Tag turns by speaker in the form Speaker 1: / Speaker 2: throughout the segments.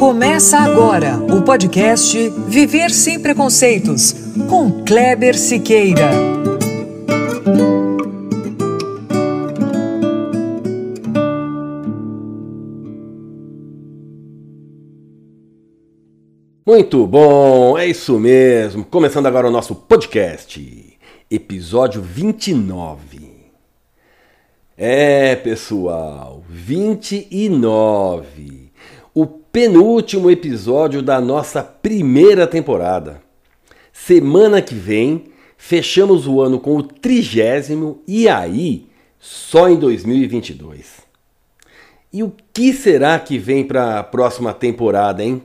Speaker 1: Começa agora o podcast Viver Sem Preconceitos, com Kleber Siqueira.
Speaker 2: Muito bom, é isso mesmo. Começando agora o nosso podcast, episódio 29. É, pessoal, 29 o penúltimo episódio da nossa primeira temporada. Semana que vem, fechamos o ano com o trigésimo e aí, só em 2022. E o que será que vem para a próxima temporada, hein?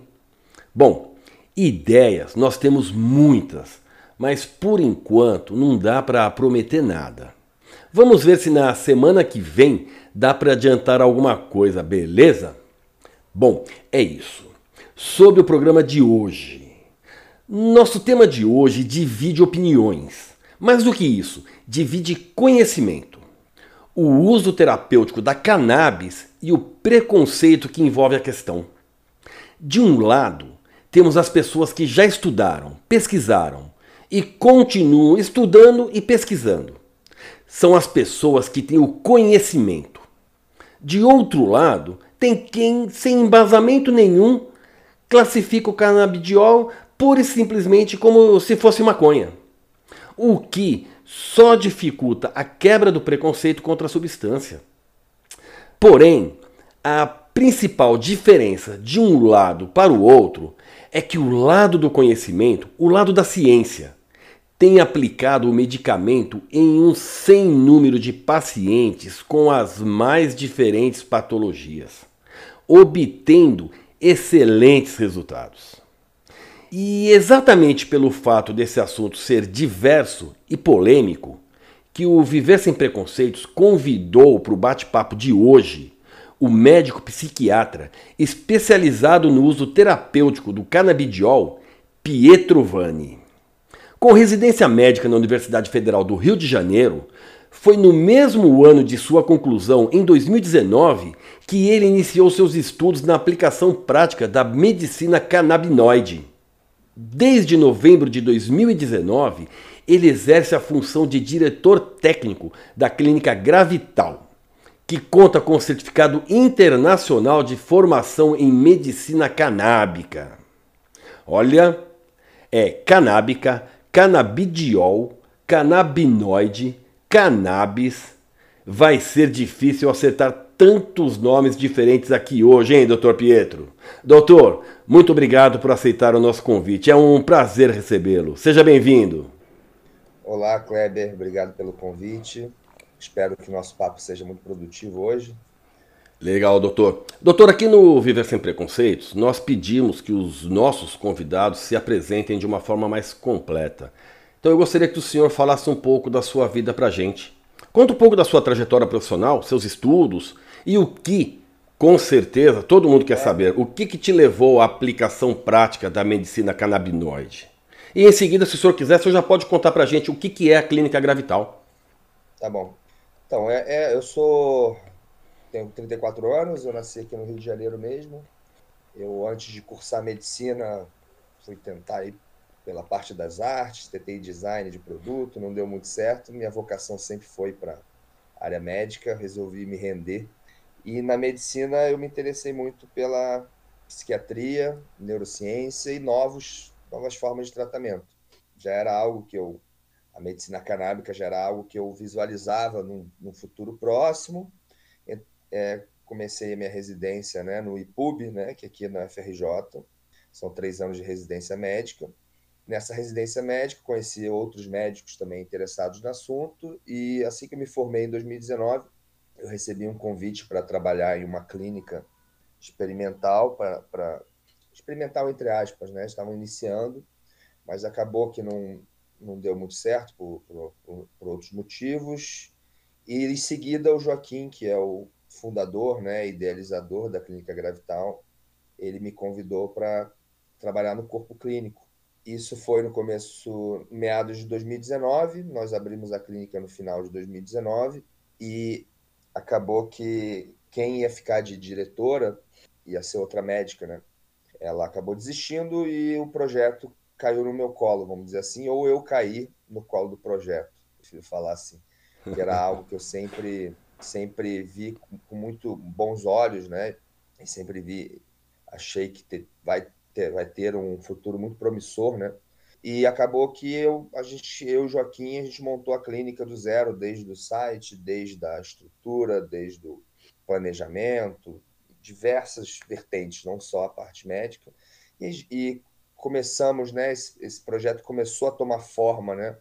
Speaker 2: Bom, ideias nós temos muitas, mas por enquanto não dá para prometer nada. Vamos ver se na semana que vem dá para adiantar alguma coisa, beleza? Bom, é isso. Sobre o programa de hoje. Nosso tema de hoje divide opiniões. Mais do que isso, divide conhecimento. O uso terapêutico da cannabis e o preconceito que envolve a questão. De um lado, temos as pessoas que já estudaram, pesquisaram e continuam estudando e pesquisando. São as pessoas que têm o conhecimento. De outro lado, tem quem, sem embasamento nenhum, classifica o canabidiol pura e simplesmente como se fosse maconha. O que só dificulta a quebra do preconceito contra a substância. Porém, a principal diferença de um lado para o outro é que o lado do conhecimento, o lado da ciência, tem aplicado o medicamento em um sem número de pacientes com as mais diferentes patologias, obtendo excelentes resultados. E exatamente pelo fato desse assunto ser diverso e polêmico, que o Viver Sem Preconceitos convidou para o bate-papo de hoje o médico psiquiatra especializado no uso terapêutico do canabidiol, Pietro Vanni. Com residência médica na Universidade Federal do Rio de Janeiro, foi no mesmo ano de sua conclusão, em 2019, que ele iniciou seus estudos na aplicação prática da medicina canabinoide. Desde novembro de 2019, ele exerce a função de diretor técnico da clínica Gravital, que conta com certificado internacional de formação em medicina canábica. Olha, é canábica canabidiol, canabinoide, cannabis. Vai ser difícil acertar tantos nomes diferentes aqui hoje, hein, doutor Pietro? Doutor, muito obrigado por aceitar o nosso convite. É um prazer recebê-lo. Seja bem-vindo.
Speaker 3: Olá, Kleber. Obrigado pelo convite. Espero que o nosso papo seja muito produtivo hoje.
Speaker 2: Legal, doutor. Doutor, aqui no Viver Sem Preconceitos, nós pedimos que os nossos convidados se apresentem de uma forma mais completa. Então eu gostaria que o senhor falasse um pouco da sua vida pra gente. Conta um pouco da sua trajetória profissional, seus estudos e o que, com certeza, todo mundo quer saber, o que, que te levou à aplicação prática da medicina canabinoide. E em seguida, se o senhor quiser, o senhor já pode contar pra gente o que, que é a clínica Gravital.
Speaker 3: Tá bom. Então, é, é eu sou tenho 34 anos, eu nasci aqui no Rio de Janeiro mesmo. Eu, antes de cursar medicina, fui tentar ir pela parte das artes, tentei design de produto, não deu muito certo. Minha vocação sempre foi para área médica, resolvi me render. E na medicina eu me interessei muito pela psiquiatria, neurociência e novos, novas formas de tratamento. Já era algo que eu, a medicina canábica já era algo que eu visualizava num, num futuro próximo é, comecei a minha residência né, no IPUB, né, que é aqui na FRJ, são três anos de residência médica. Nessa residência médica, conheci outros médicos também interessados no assunto, e assim que me formei em 2019, eu recebi um convite para trabalhar em uma clínica experimental, para experimental entre aspas, né? Estavam iniciando, mas acabou que não, não deu muito certo por, por, por outros motivos. E em seguida o Joaquim, que é o fundador, né, idealizador da Clínica Gravital, ele me convidou para trabalhar no corpo clínico. Isso foi no começo, meados de 2019, nós abrimos a clínica no final de 2019 e acabou que quem ia ficar de diretora ia ser outra médica, né? ela acabou desistindo e o projeto caiu no meu colo, vamos dizer assim, ou eu caí no colo do projeto, prefiro falar assim, que era algo que eu sempre sempre vi com, com muito bons olhos, né? E sempre vi, achei que te, vai ter vai ter um futuro muito promissor, né? E acabou que eu, a gente, eu e Joaquim, a gente montou a clínica do zero, desde o site, desde a estrutura, desde o planejamento, diversas vertentes, não só a parte médica. E, e começamos, né? Esse, esse, projeto começou a tomar forma, né?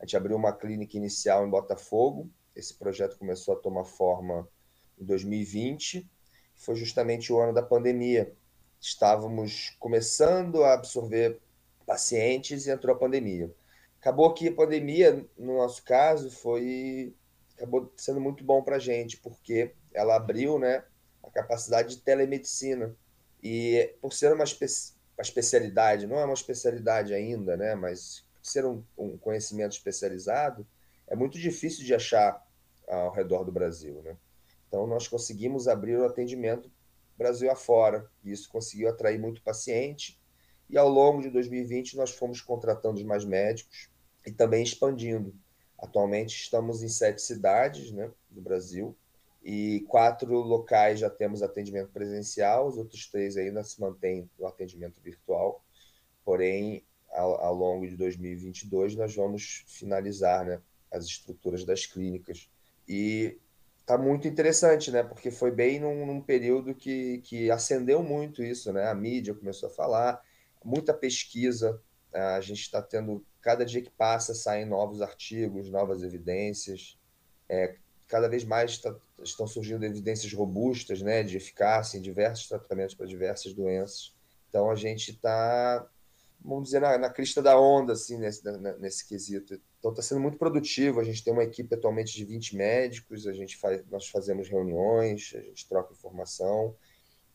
Speaker 3: A gente abriu uma clínica inicial em Botafogo. Esse projeto começou a tomar forma em 2020. Foi justamente o ano da pandemia. Estávamos começando a absorver pacientes e entrou a pandemia. Acabou que a pandemia, no nosso caso, foi acabou sendo muito bom para a gente, porque ela abriu, né, a capacidade de telemedicina. E por ser uma, espe uma especialidade, não é uma especialidade ainda, né? Mas ser um, um, conhecimento especializado, é muito difícil de achar ao redor do Brasil, né? Então nós conseguimos abrir o atendimento Brasil afora. Isso conseguiu atrair muito paciente. E ao longo de 2020 nós fomos contratando mais médicos e também expandindo. Atualmente estamos em sete cidades né, do Brasil e quatro locais já temos atendimento presencial, os outros três ainda se mantêm no atendimento virtual. Porém, ao, ao longo de 2022, nós vamos finalizar né, as estruturas das clínicas. E está muito interessante, né? Porque foi bem num, num, período que, que acendeu muito isso, né? A mídia começou a falar, muita pesquisa. A gente está tendo, cada dia que passa, saem novos artigos, novas evidências. É, cada vez mais tá, estão surgindo evidências robustas né, de eficácia em diversos tratamentos para diversas doenças. Então a gente está, vamos dizer, na, na, crista da onda assim, nesse, na, nesse quesito. Então está sendo muito produtivo. A gente tem uma equipe atualmente de 20 médicos, a gente faz, nós fazemos reuniões, a gente troca informação.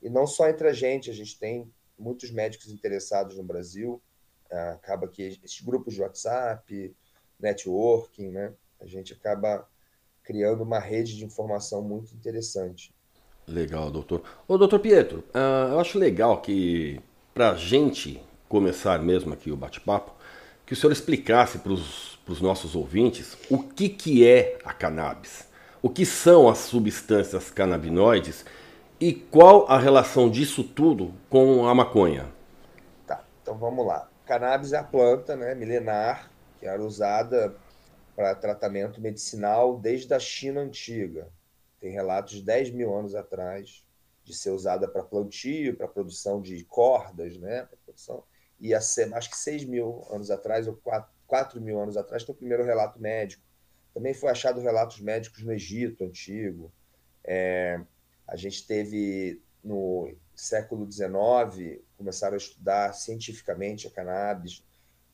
Speaker 3: E não só entre a gente, a gente tem muitos médicos interessados no Brasil. Ah, acaba que esses grupos de WhatsApp, networking, né? A gente acaba criando uma rede de informação muito interessante.
Speaker 2: Legal, doutor. Ô, doutor Pietro, uh, eu acho legal que, para a gente começar mesmo aqui o bate-papo, que o senhor explicasse para os nossos ouvintes o que, que é a cannabis, o que são as substâncias canabinoides e qual a relação disso tudo com a maconha.
Speaker 3: Tá, então vamos lá. Cannabis é a planta né, milenar que era usada para tratamento medicinal desde a China antiga. Tem relatos de 10 mil anos atrás de ser usada para plantio, para produção de cordas, né? Para produção. E ser, acho que 6 mil anos atrás, ou 4, 4 mil anos atrás, tem o primeiro relato médico. Também foi achado relatos médicos no Egito antigo. É, a gente teve no século XIX, começaram a estudar cientificamente a cannabis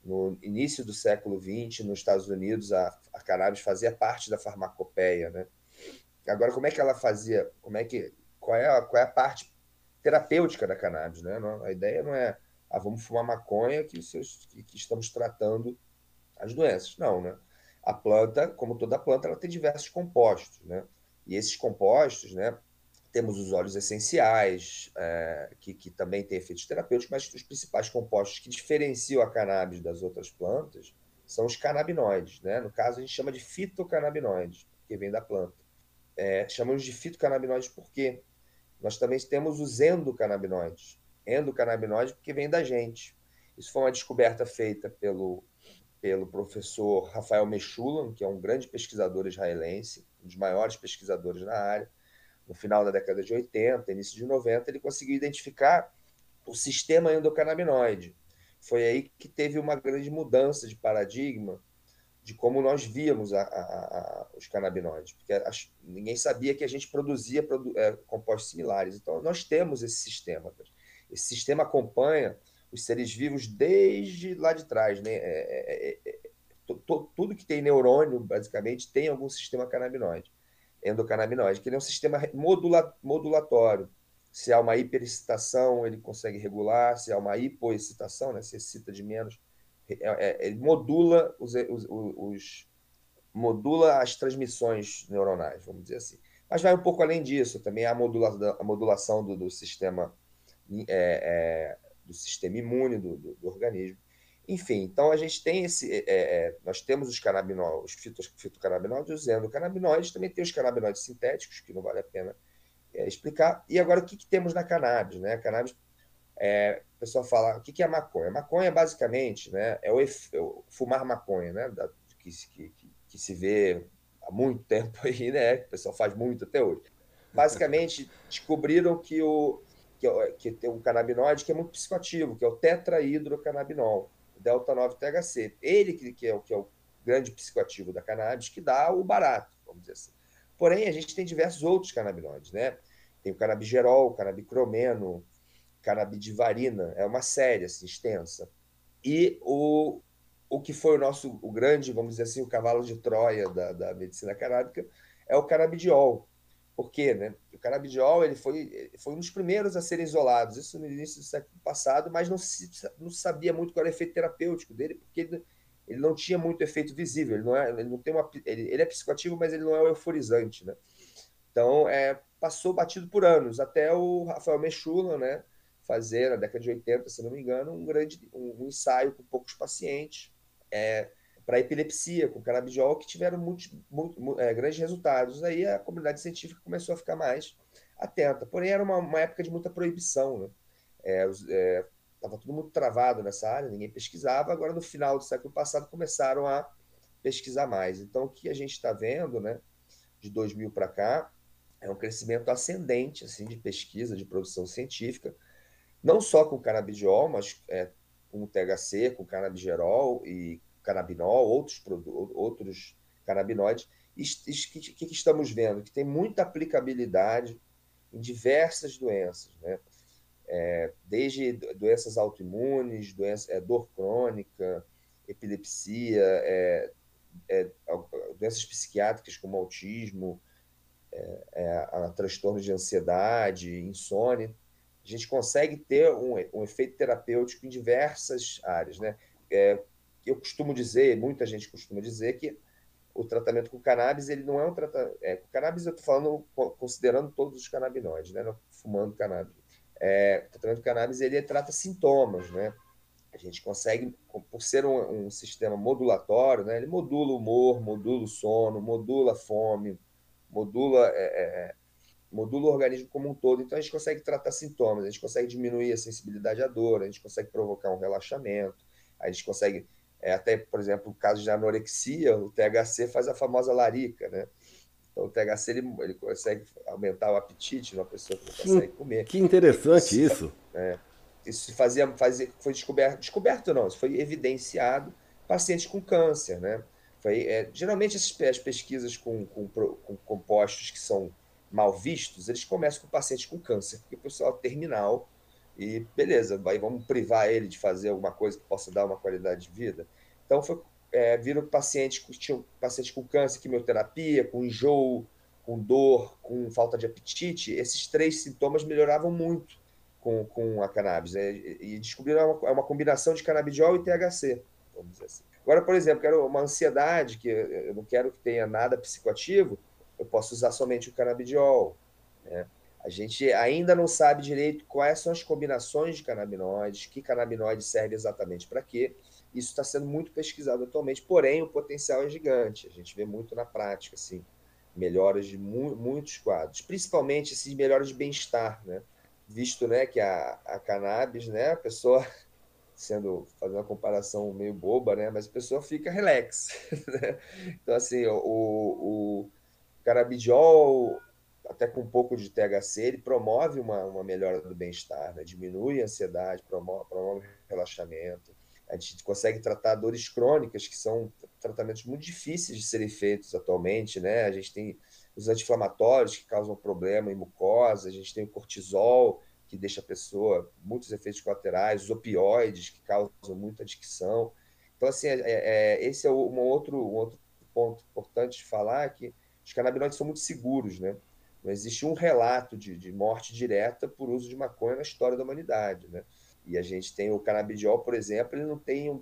Speaker 3: no início do século XX, nos Estados Unidos, a, a cannabis fazia parte da farmacopeia, né? Agora, como é que ela fazia? Como é que qual é a, qual é a parte terapêutica da cannabis, né? Não, a ideia não é, ah, vamos fumar maconha que, que, estamos tratando as doenças. Não, né? A planta, como toda planta, ela tem diversos compostos, né? E esses compostos, né? Temos os óleos essenciais, é, que, que também têm efeitos terapêuticos, mas os principais compostos que diferenciam a cannabis das outras plantas são os canabinoides. Né? No caso, a gente chama de fitocannabinoides, que vem da planta. É, chamamos de fitocannabinoides porque nós também temos os endocannabinoides. Endocannabinoides porque vem da gente. Isso foi uma descoberta feita pelo, pelo professor Rafael Mechulam, que é um grande pesquisador israelense, um dos maiores pesquisadores na área no final da década de 80, início de 90, ele conseguiu identificar o sistema endocannabinoide. Foi aí que teve uma grande mudança de paradigma de como nós víamos a, a, a, os canabinoides, porque ninguém sabia que a gente produzia produ é, compostos similares. Então, nós temos esse sistema. Esse sistema acompanha os seres vivos desde lá de trás. Né? É, é, é, é tudo que tem neurônio, basicamente, tem algum sistema canabinoide endocannabinoide, que ele é um sistema modula, modulatório. Se há uma hiperexcitação, ele consegue regular, se há uma hipoexcitação, né, se excita de menos, é, é, ele modula os, os, os, modula as transmissões neuronais, vamos dizer assim. Mas vai um pouco além disso, também há a, modula, a modulação do, do sistema é, é, do sistema imune do, do, do, organismo. Enfim, então a gente tem esse. É, é, nós temos os canabinóides, os fitos, fitocannabinoides, os endocannabinoides, também tem os canabinoides sintéticos, que não vale a pena explicar. E agora, o que, que temos na cannabis? Né? A cannabis, é, o pessoal fala, o que, que é maconha? Maconha, basicamente, né, é o, o fumar maconha, né, da, que, que, que se vê há muito tempo aí, né? O pessoal faz muito até hoje. Basicamente, descobriram que o que, é, que tem um canabinoide que é muito psicoativo, que é o tetrahidrocannabinol, delta 9 THC. Ele que, que, é, que é o grande psicoativo da cannabis, que dá o barato, vamos dizer assim. Porém, a gente tem diversos outros canabinoides, né? Tem o canabigerol, o canabicromeno, canabidivarina, é uma série assim, extensa. E o, o que foi o nosso o grande, vamos dizer assim, o cavalo de Troia da, da medicina canábica é o canabidiol. Por quê? Né? O canabidiol ele foi, foi um dos primeiros a serem isolados, isso no início do século passado, mas não se não sabia muito qual era o efeito terapêutico dele, porque ele, ele não tinha muito efeito visível, ele não é, ele não tem uma, ele, ele é psicoativo, mas ele não é o euforizante, né? Então, é, passou batido por anos, até o Rafael Mechula, né, fazer, na década de 80, se não me engano, um grande um, um ensaio com poucos pacientes, é, para epilepsia com canabidiol que tiveram é, grandes resultados. Aí a comunidade científica começou a ficar mais atenta. Porém, era uma, uma época de muita proibição. Né? Estava é, é, tudo muito travado nessa área, ninguém pesquisava. Agora, no final do século passado, começaram a pesquisar mais. Então, o que a gente está vendo, né, de 2000 para cá, é um crescimento ascendente assim, de pesquisa, de produção científica, não só com canabidiol, mas é, com THC, com canabigerol e canabinol, outros, outros canabinoides, que, que estamos vendo? Que tem muita aplicabilidade em diversas doenças, né? É, desde doenças autoimunes, doença, é, dor crônica, epilepsia, é, é, doenças psiquiátricas como autismo, é, é, a, transtornos de ansiedade, insônia. A gente consegue ter um, um efeito terapêutico em diversas áreas, né? É, eu costumo dizer, muita gente costuma dizer que o tratamento com cannabis, ele não é um tratamento... É, com cannabis eu estou falando considerando todos os canabinoides, né? Não fumando cannabis. É, o tratamento com cannabis, ele trata sintomas, né? A gente consegue, por ser um, um, sistema modulatório, né? Ele modula o humor, modula o sono, modula a fome, modula... É, é, modula o organismo como um todo. Então, a gente consegue tratar sintomas, a gente consegue diminuir a sensibilidade à dor, a gente consegue provocar um relaxamento, a gente consegue é, até, por exemplo, o caso de anorexia, o THC faz a famosa larica, né? Então, o THC ele, ele consegue aumentar o apetite numa pessoa que não consegue que, comer.
Speaker 2: Que interessante isso.
Speaker 3: É, isso fazia, fazia, foi descoberto, descoberto não, isso foi evidenciado pacientes com câncer, né? Foi, é, geralmente essas, as pesquisas com, com, com, compostos que são mal vistos, eles começam com pacientes com câncer, porque o pessoal terminal e beleza, aí vamos privar ele de fazer alguma coisa que possa dar uma qualidade de vida. Então foi, é, viram pacientes tinham pacientes com câncer, quimioterapia, com enjoo, com dor, com falta de apetite. Esses três sintomas melhoravam muito com, com a cannabis. Né? E descobriram uma, uma combinação de canabidiol e THC, vamos dizer assim. Agora, por exemplo, quero uma ansiedade, que eu não quero que tenha nada psicoativo, eu posso usar somente o canabidiol. Né? A gente ainda não sabe direito quais são as combinações de canabinoides, que canabinoide serve exatamente para quê. Isso está sendo muito pesquisado atualmente, porém o potencial é gigante. A gente vê muito na prática, assim, melhoras de mu muitos quadros, principalmente esses melhoras de bem-estar, né? Visto, né, que a, a cannabis, né, a pessoa sendo fazendo uma comparação meio boba, né, mas a pessoa fica relax. Né? Então assim, o, o canabidiol até com um pouco de THC, ele promove uma, uma melhora do bem-estar, né? diminui a ansiedade, promove, promove relaxamento. A gente consegue tratar dores crônicas, que são tratamentos muito difíceis de serem feitos atualmente. Né? A gente tem os anti-inflamatórios, que causam problema em mucosa, a gente tem o cortisol, que deixa a pessoa muitos efeitos colaterais, os opioides, que causam muita adicção. Então, assim, é, é, esse é um outro, um outro ponto importante de falar, que os canabinoides são muito seguros, né? Não existe um relato de, de morte direta por uso de maconha na história da humanidade, né? E a gente tem o canabidiol, por exemplo, ele não tem um,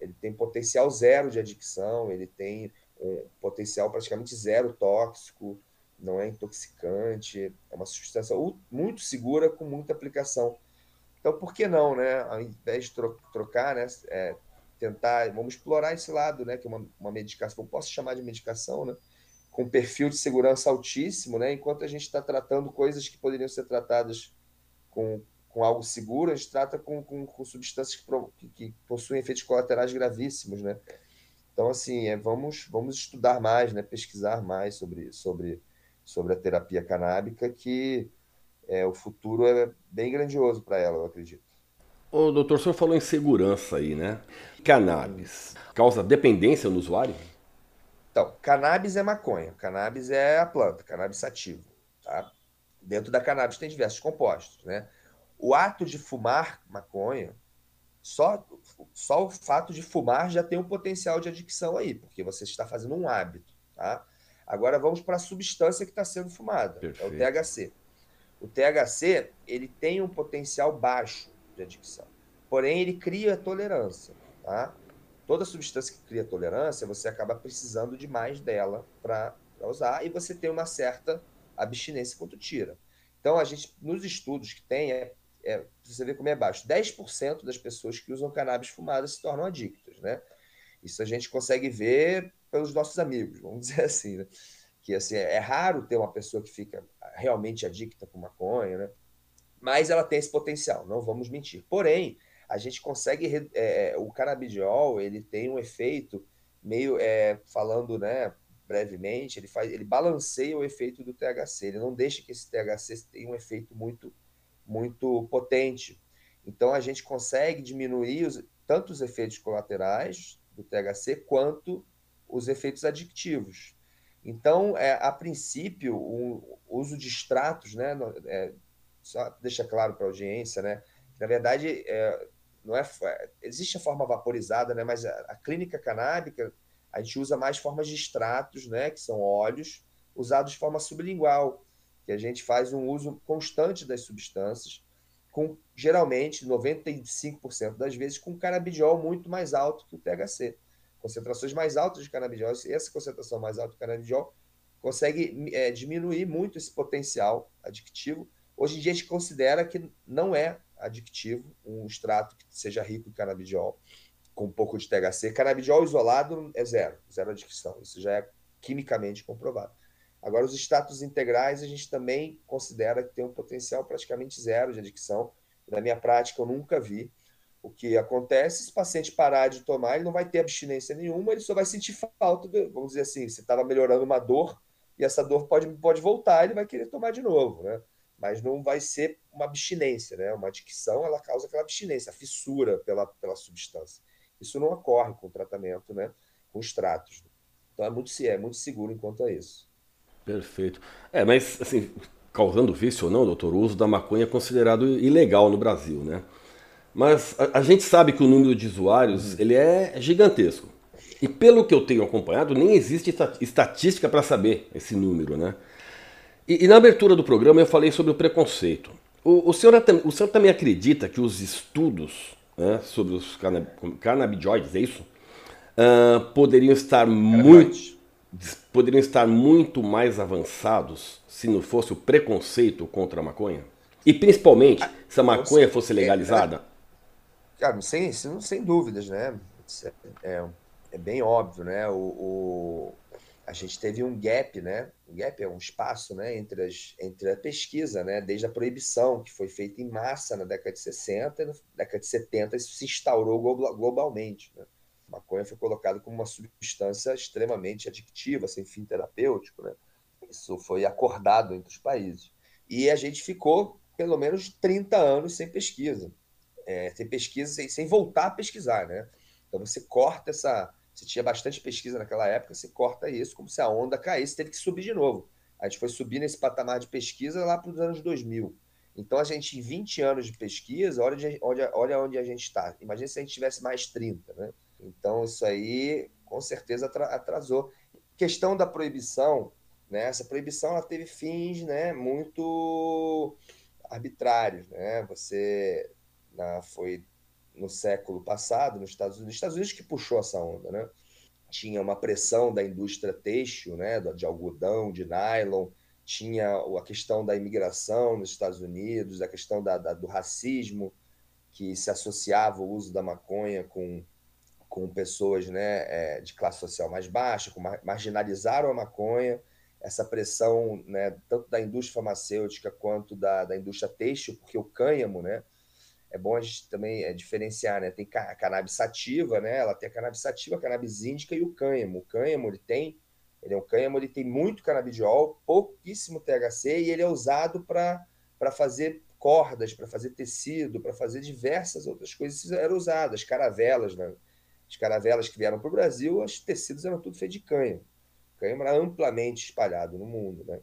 Speaker 3: ele tem potencial zero de adicção, ele tem um potencial praticamente zero tóxico, não é intoxicante, é uma substância muito segura com muita aplicação. Então, por que não, né? Ao invés de trocar, né? É, tentar, vamos explorar esse lado, né? Que é uma, uma medicação, posso chamar de medicação, né? Com perfil de segurança altíssimo, né? Enquanto a gente está tratando coisas que poderiam ser tratadas com, com algo seguro, a gente trata com, com, com substâncias que, que, possuem efeitos colaterais gravíssimos, né? Então, assim, é, vamos, vamos estudar mais, né? Pesquisar mais sobre, sobre, sobre a terapia canábica, que é, o futuro é bem grandioso para ela, eu acredito.
Speaker 2: O doutor, o senhor falou em segurança aí, né? Cannabis causa dependência no usuário?
Speaker 3: Então, cannabis é maconha, cannabis é a planta, cannabis sativo, tá? Dentro da cannabis tem diversos compostos, né? O ato de fumar maconha, só, só o fato de fumar já tem um potencial de adicção aí, porque você está fazendo um hábito, tá? Agora vamos para a substância que está sendo fumada, Perfeito. é o THC. O THC ele tem um potencial baixo de adicção, porém ele cria tolerância, tá? Toda substância que cria tolerância, você acaba precisando de mais dela para usar e você tem uma certa abstinência quando tira. Então, a gente, nos estudos que tem, é, é, você vê como é baixo, 10% das pessoas que usam cannabis fumada se tornam adictas, né? Isso a gente consegue ver pelos nossos amigos, vamos dizer assim, né? que assim, é raro ter uma pessoa que fica realmente adicta com maconha, né? Mas ela tem esse potencial, não vamos mentir. Porém, a gente consegue é, o canabidiol ele tem um efeito meio é, falando, né? Brevemente, ele faz, ele balanceia o efeito do THC. Ele não deixa que esse THC tenha um efeito muito, muito potente. Então a gente consegue diminuir os, tanto os efeitos colaterais do THC quanto os efeitos adictivos. Então, é, a princípio, o uso de extratos, né, é, só deixa claro para a audiência, né, na verdade, é, não é, é, existe a forma vaporizada, né, mas a, a, clínica canábica, a gente usa mais formas de extratos, né, que são óleos, usados de forma sublingual, que a gente faz um uso constante das substâncias, com geralmente 95% das vezes com canabidiol muito mais alto que o THC concentrações mais altas de canabidiol, essa concentração mais alta de canabidiol consegue é, diminuir muito esse potencial adictivo. Hoje em dia a gente considera que não é adictivo um extrato que seja rico em canabidiol, com um pouco de THC. Canabidiol isolado é zero, zero adicção. Isso já é quimicamente comprovado. Agora, os extratos integrais a gente também considera que tem um potencial praticamente zero de adicção. Na minha prática, eu nunca vi o que acontece, se o paciente parar de tomar, ele não vai ter abstinência nenhuma, ele só vai sentir falta, vamos dizer assim, você estava melhorando uma dor e essa dor pode, pode voltar, ele vai querer tomar de novo, né? Mas não vai ser uma abstinência, né? Uma adicção, ela causa aquela abstinência, a fissura pela, pela substância. Isso não ocorre com o tratamento, né? Com extratos. Então é muito, é muito seguro enquanto a isso.
Speaker 2: Perfeito. É, mas assim, causando vício ou não, doutor, o uso da maconha é considerado ilegal no Brasil, né? Mas a, a, gente sabe que o número de usuários uhum. ele é gigantesco. E pelo que eu tenho acompanhado, nem existe estatística para saber esse número, né? E, e, na abertura do programa eu falei sobre o preconceito. O, o, senhor, o senhor também acredita que os estudos né, sobre os canabidioides, é isso? Uh, poderiam estar muito poderiam estar muito mais avançados se não fosse o preconceito contra a maconha? E principalmente ah, se a maconha fosse legalizada?
Speaker 3: Cara, sem, sem dúvidas, né? É, é bem óbvio, né? O, o, a gente teve um gap, né? Um gap é um espaço, né? Entre, as, entre a pesquisa, né? Desde a proibição, que foi feita em massa na década de 60 e na década de 70 isso se instaurou globalmente, né? A maconha foi colocada como uma substância extremamente adictiva, sem fim terapêutico, né? Isso foi acordado entre os países. E a gente ficou pelo menos 30 anos sem pesquisa é, sem pesquisa, sem, sem voltar a pesquisar, né? Então você corta essa. Você tinha bastante pesquisa naquela época, você corta isso, como se a onda caísse, teve que subir de novo. A gente foi subir nesse patamar de pesquisa lá para os anos 2000. Então, a gente, em 20 anos de pesquisa, olha, olha, olha onde a gente está. Imagina se a gente tivesse mais 30, né? Então, isso aí, com certeza, atrasou. Questão da proibição, né? Essa proibição, ela teve fins, né? Muito arbitrários, né? Você na, foi no século passado, nos Estados Unidos, Estados Unidos que puxou essa onda, né? Tinha uma pressão da indústria têxtil, né, de algodão, de nylon, tinha a questão da imigração nos Estados Unidos, a questão da, da, do racismo que se associava o uso da maconha com, com pessoas né, é, de classe social mais baixa, marginalizaram a maconha, essa pressão né, tanto da indústria farmacêutica quanto da, da indústria têxtil, porque o cânhamo, né, é bom a gente também é, diferenciar, né? Tem a cannabis sativa, né? Ela tem a cannabis sativa, a cannabis índica e o cânhamo. O cânhamo, ele tem, ele é um cânhamo, ele tem muito canabidiol, pouquíssimo THC e ele é usado para fazer cordas, para fazer tecido, para fazer diversas outras coisas eram usadas, caravelas, né? As caravelas que vieram para o Brasil, os tecidos eram tudo feitos de cânhamo. O cânhamo era amplamente espalhado no mundo, né?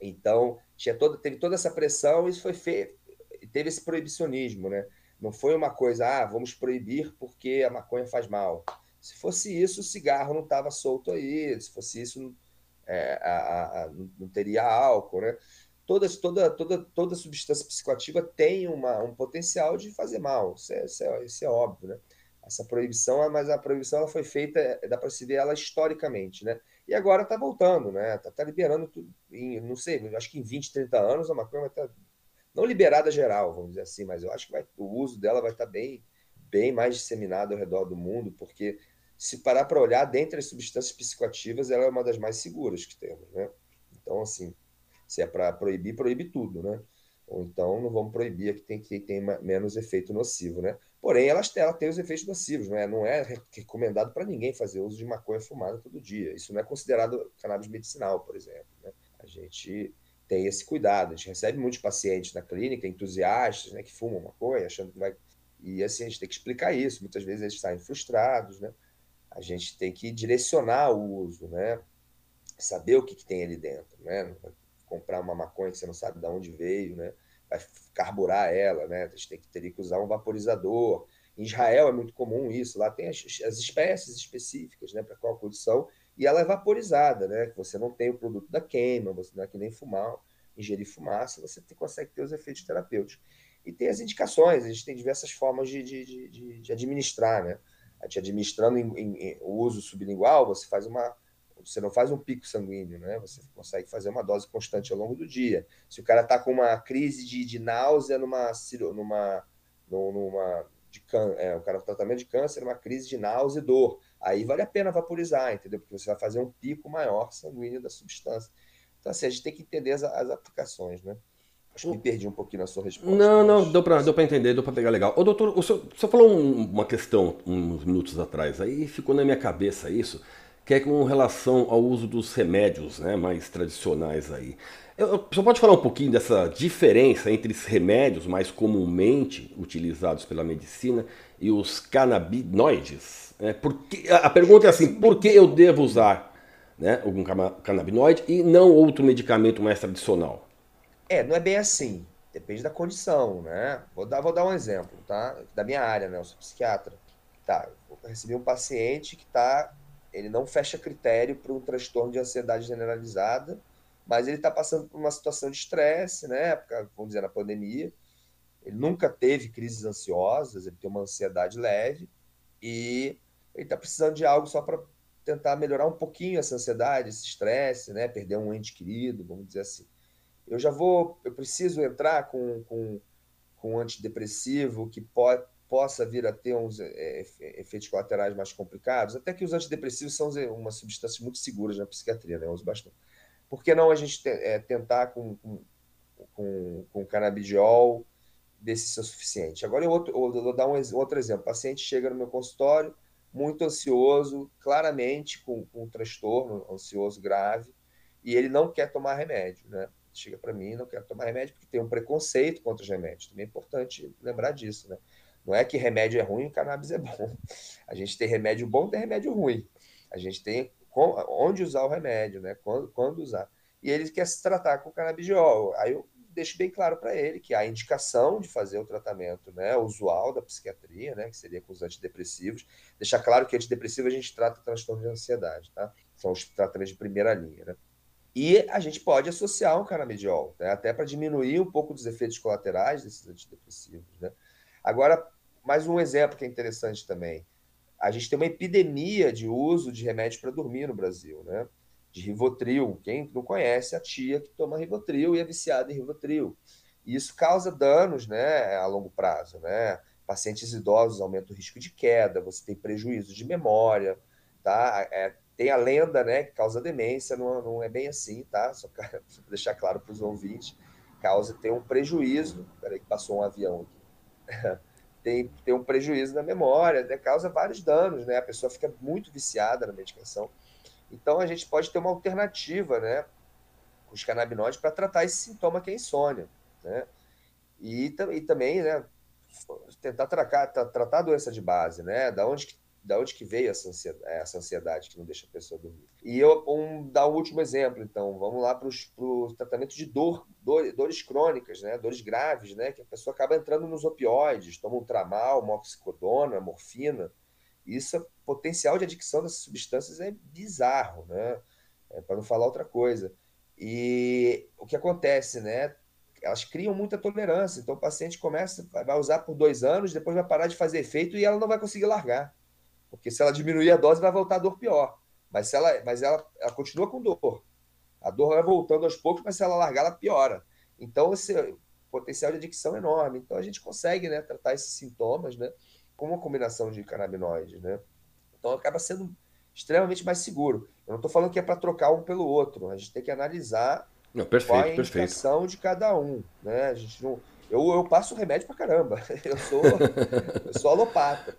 Speaker 3: Então, tinha toda, teve toda essa pressão isso foi feito teve esse proibicionismo, né? Não foi uma coisa, ah, vamos proibir porque a maconha faz mal. Se fosse isso, o cigarro não estava solto aí. Se fosse isso, é, a, a, não teria álcool, né? Toda, toda, toda, toda substância psicoativa tem uma, um potencial de fazer mal. Isso é, isso é, isso é óbvio, né? Essa proibição, mas a proibição ela foi feita, é, dá para se ver ela historicamente, né? E agora está voltando, né? Está tá liberando tudo, em, não sei, acho que em 20, 30 anos a maconha vai estar tá não liberada geral, vamos dizer assim, mas eu acho que vai, o uso dela vai estar bem, bem mais disseminado ao redor do mundo, porque se parar para olhar, dentre as substâncias psicoativas, ela é uma das mais seguras que temos, né? Então, assim, se é para proibir, proíbe tudo, né? Ou então não vamos proibir a que tem que tem menos efeito nocivo, né? Porém, ela, ela tem os efeitos nocivos, não é, não é recomendado para ninguém fazer uso de maconha fumada todo dia. Isso não é considerado cannabis medicinal, por exemplo. Né? A gente tem esse cuidado. A gente recebe muitos pacientes na clínica, entusiastas, né, que fumam maconha, achando que vai. E assim, a gente tem que explicar isso. Muitas vezes eles saem frustrados, né? A gente tem que direcionar o uso, né? Saber o que, que tem ali dentro, né? comprar uma maconha que você não sabe de onde veio, né? Vai carburar ela, né? A gente tem que, teria que usar um vaporizador. Em Israel é muito comum isso. Lá tem as, as espécies específicas, né? Para qual condição e ela é vaporizada, né? Você não tem o produto da queima, você não é que nem fumar, ingerir fumaça, você consegue ter os efeitos terapêuticos. E tem as indicações, a gente tem diversas formas de, de, de, de administrar, né? A gente administrando em, em, em, o uso sublingual, você faz uma. Você não faz um pico sanguíneo, né? Você consegue fazer uma dose constante ao longo do dia. Se o cara está com uma crise de, de náusea numa, numa, numa de can, é, o cara tratamento de câncer, uma crise de náusea e dor aí vale a pena vaporizar, entendeu? Porque você vai fazer um pico maior sanguíneo da substância. Então, assim, a gente tem que entender as, as aplicações, né? Acho que me perdi um pouquinho na sua resposta.
Speaker 2: Não, mas... não, deu para deu entender, deu para pegar legal. Ô, doutor, o senhor, o senhor falou um, uma questão uns minutos atrás, aí ficou na minha cabeça isso, que é com relação ao uso dos remédios né, mais tradicionais aí. Eu, o senhor pode falar um pouquinho dessa diferença entre os remédios mais comumente utilizados pela medicina e os canabinoides? É, porque, a pergunta é assim: por que eu devo usar né, algum canabinoide e não outro medicamento mais tradicional?
Speaker 3: É, não é bem assim. Depende da condição, né? Vou dar, vou dar um exemplo, tá? Da minha área, né? Eu sou psiquiatra. Tá, eu recebi um paciente que tá, ele não fecha critério para um transtorno de ansiedade generalizada, mas ele está passando por uma situação de estresse, né? Vamos dizer, na pandemia. Ele nunca teve crises ansiosas, ele tem uma ansiedade leve e ele está precisando de algo só para tentar melhorar um pouquinho essa ansiedade, esse estresse, né? Perder um ente querido, vamos dizer assim. Eu já vou, eu preciso entrar com, com, com um antidepressivo que possa vir a ter uns é, efeitos colaterais mais complicados, até que os antidepressivos são uma substância muito seguras na psiquiatria, né? Eu uso bastante. Por que não a gente te, é, tentar com, com, com, com canabidiol desse ser suficiente? Agora eu, outro, eu vou dar um outro exemplo. O paciente chega no meu consultório, muito ansioso, claramente com, com um transtorno ansioso grave, e ele não quer tomar remédio, né? Chega para mim, não quer tomar remédio porque tem um preconceito contra os remédios. Também é importante lembrar disso, né? Não é que remédio é ruim, cannabis é bom. A gente tem remédio bom, tem remédio ruim. A gente tem onde usar o remédio, né? Quando, quando usar. E ele quer se tratar com canabidiol. Aí eu deixo bem claro para ele que há indicação de fazer o tratamento né, usual da psiquiatria, né, que seria com os antidepressivos. Deixar claro que antidepressivo a gente trata transtorno de ansiedade, tá? São os tratamentos de primeira linha, né? E a gente pode associar um canabidiol, né, até para diminuir um pouco dos efeitos colaterais desses antidepressivos, né? Agora, mais um exemplo que é interessante também. A gente tem uma epidemia de uso de remédios para dormir no Brasil, né? De Rivotril. Quem não conhece a tia que toma Rivotril e é viciada em Rivotril. E isso causa danos né, a longo prazo, né? pacientes idosos aumenta o risco de queda, você tem prejuízo de memória, tá? É, tem a lenda, né, que causa demência, não, não é bem assim, tá? Só para deixar claro para os ouvintes, causa tem um prejuízo, peraí que passou um avião aqui, tem, tem um prejuízo na memória, né? causa vários danos, né? A pessoa fica muito viciada na medicação. Então a gente pode ter uma alternativa, né, com os canabinoides para tratar esse sintoma que é insônia, né? E, e também, né, tentar tratar, a doença de base, né? Da onde que, da onde que veio essa ansiedade, essa ansiedade que não deixa a pessoa dormir. E eu um, dar um último exemplo, então, vamos lá para o tratamento de dor, dor, dores crônicas, né? Dores graves, né? Que a pessoa acaba entrando nos opioides, toma um tramal, morfina. Isso, o potencial de adicção dessas substâncias é bizarro, né? É, para não falar outra coisa. E o que acontece, né? elas criam muita tolerância. Então o paciente começa, vai usar por dois anos, depois vai parar de fazer efeito e ela não vai conseguir largar. Porque se ela diminuir a dose, vai voltar a dor pior. Mas, se ela, mas ela, ela continua com dor. A dor vai voltando aos poucos, mas se ela largar, ela piora. Então, esse potencial de adicção é enorme. Então, a gente consegue né, tratar esses sintomas né, com uma combinação de canabinoides. Né? Então, acaba sendo extremamente mais seguro. Eu não estou falando que é para trocar um pelo outro. A gente tem que analisar
Speaker 2: não, perfeito, qual é a
Speaker 3: indicação
Speaker 2: perfeito.
Speaker 3: de cada um, né? A gente não, eu, eu passo remédio para caramba. Eu sou, eu sou alopata.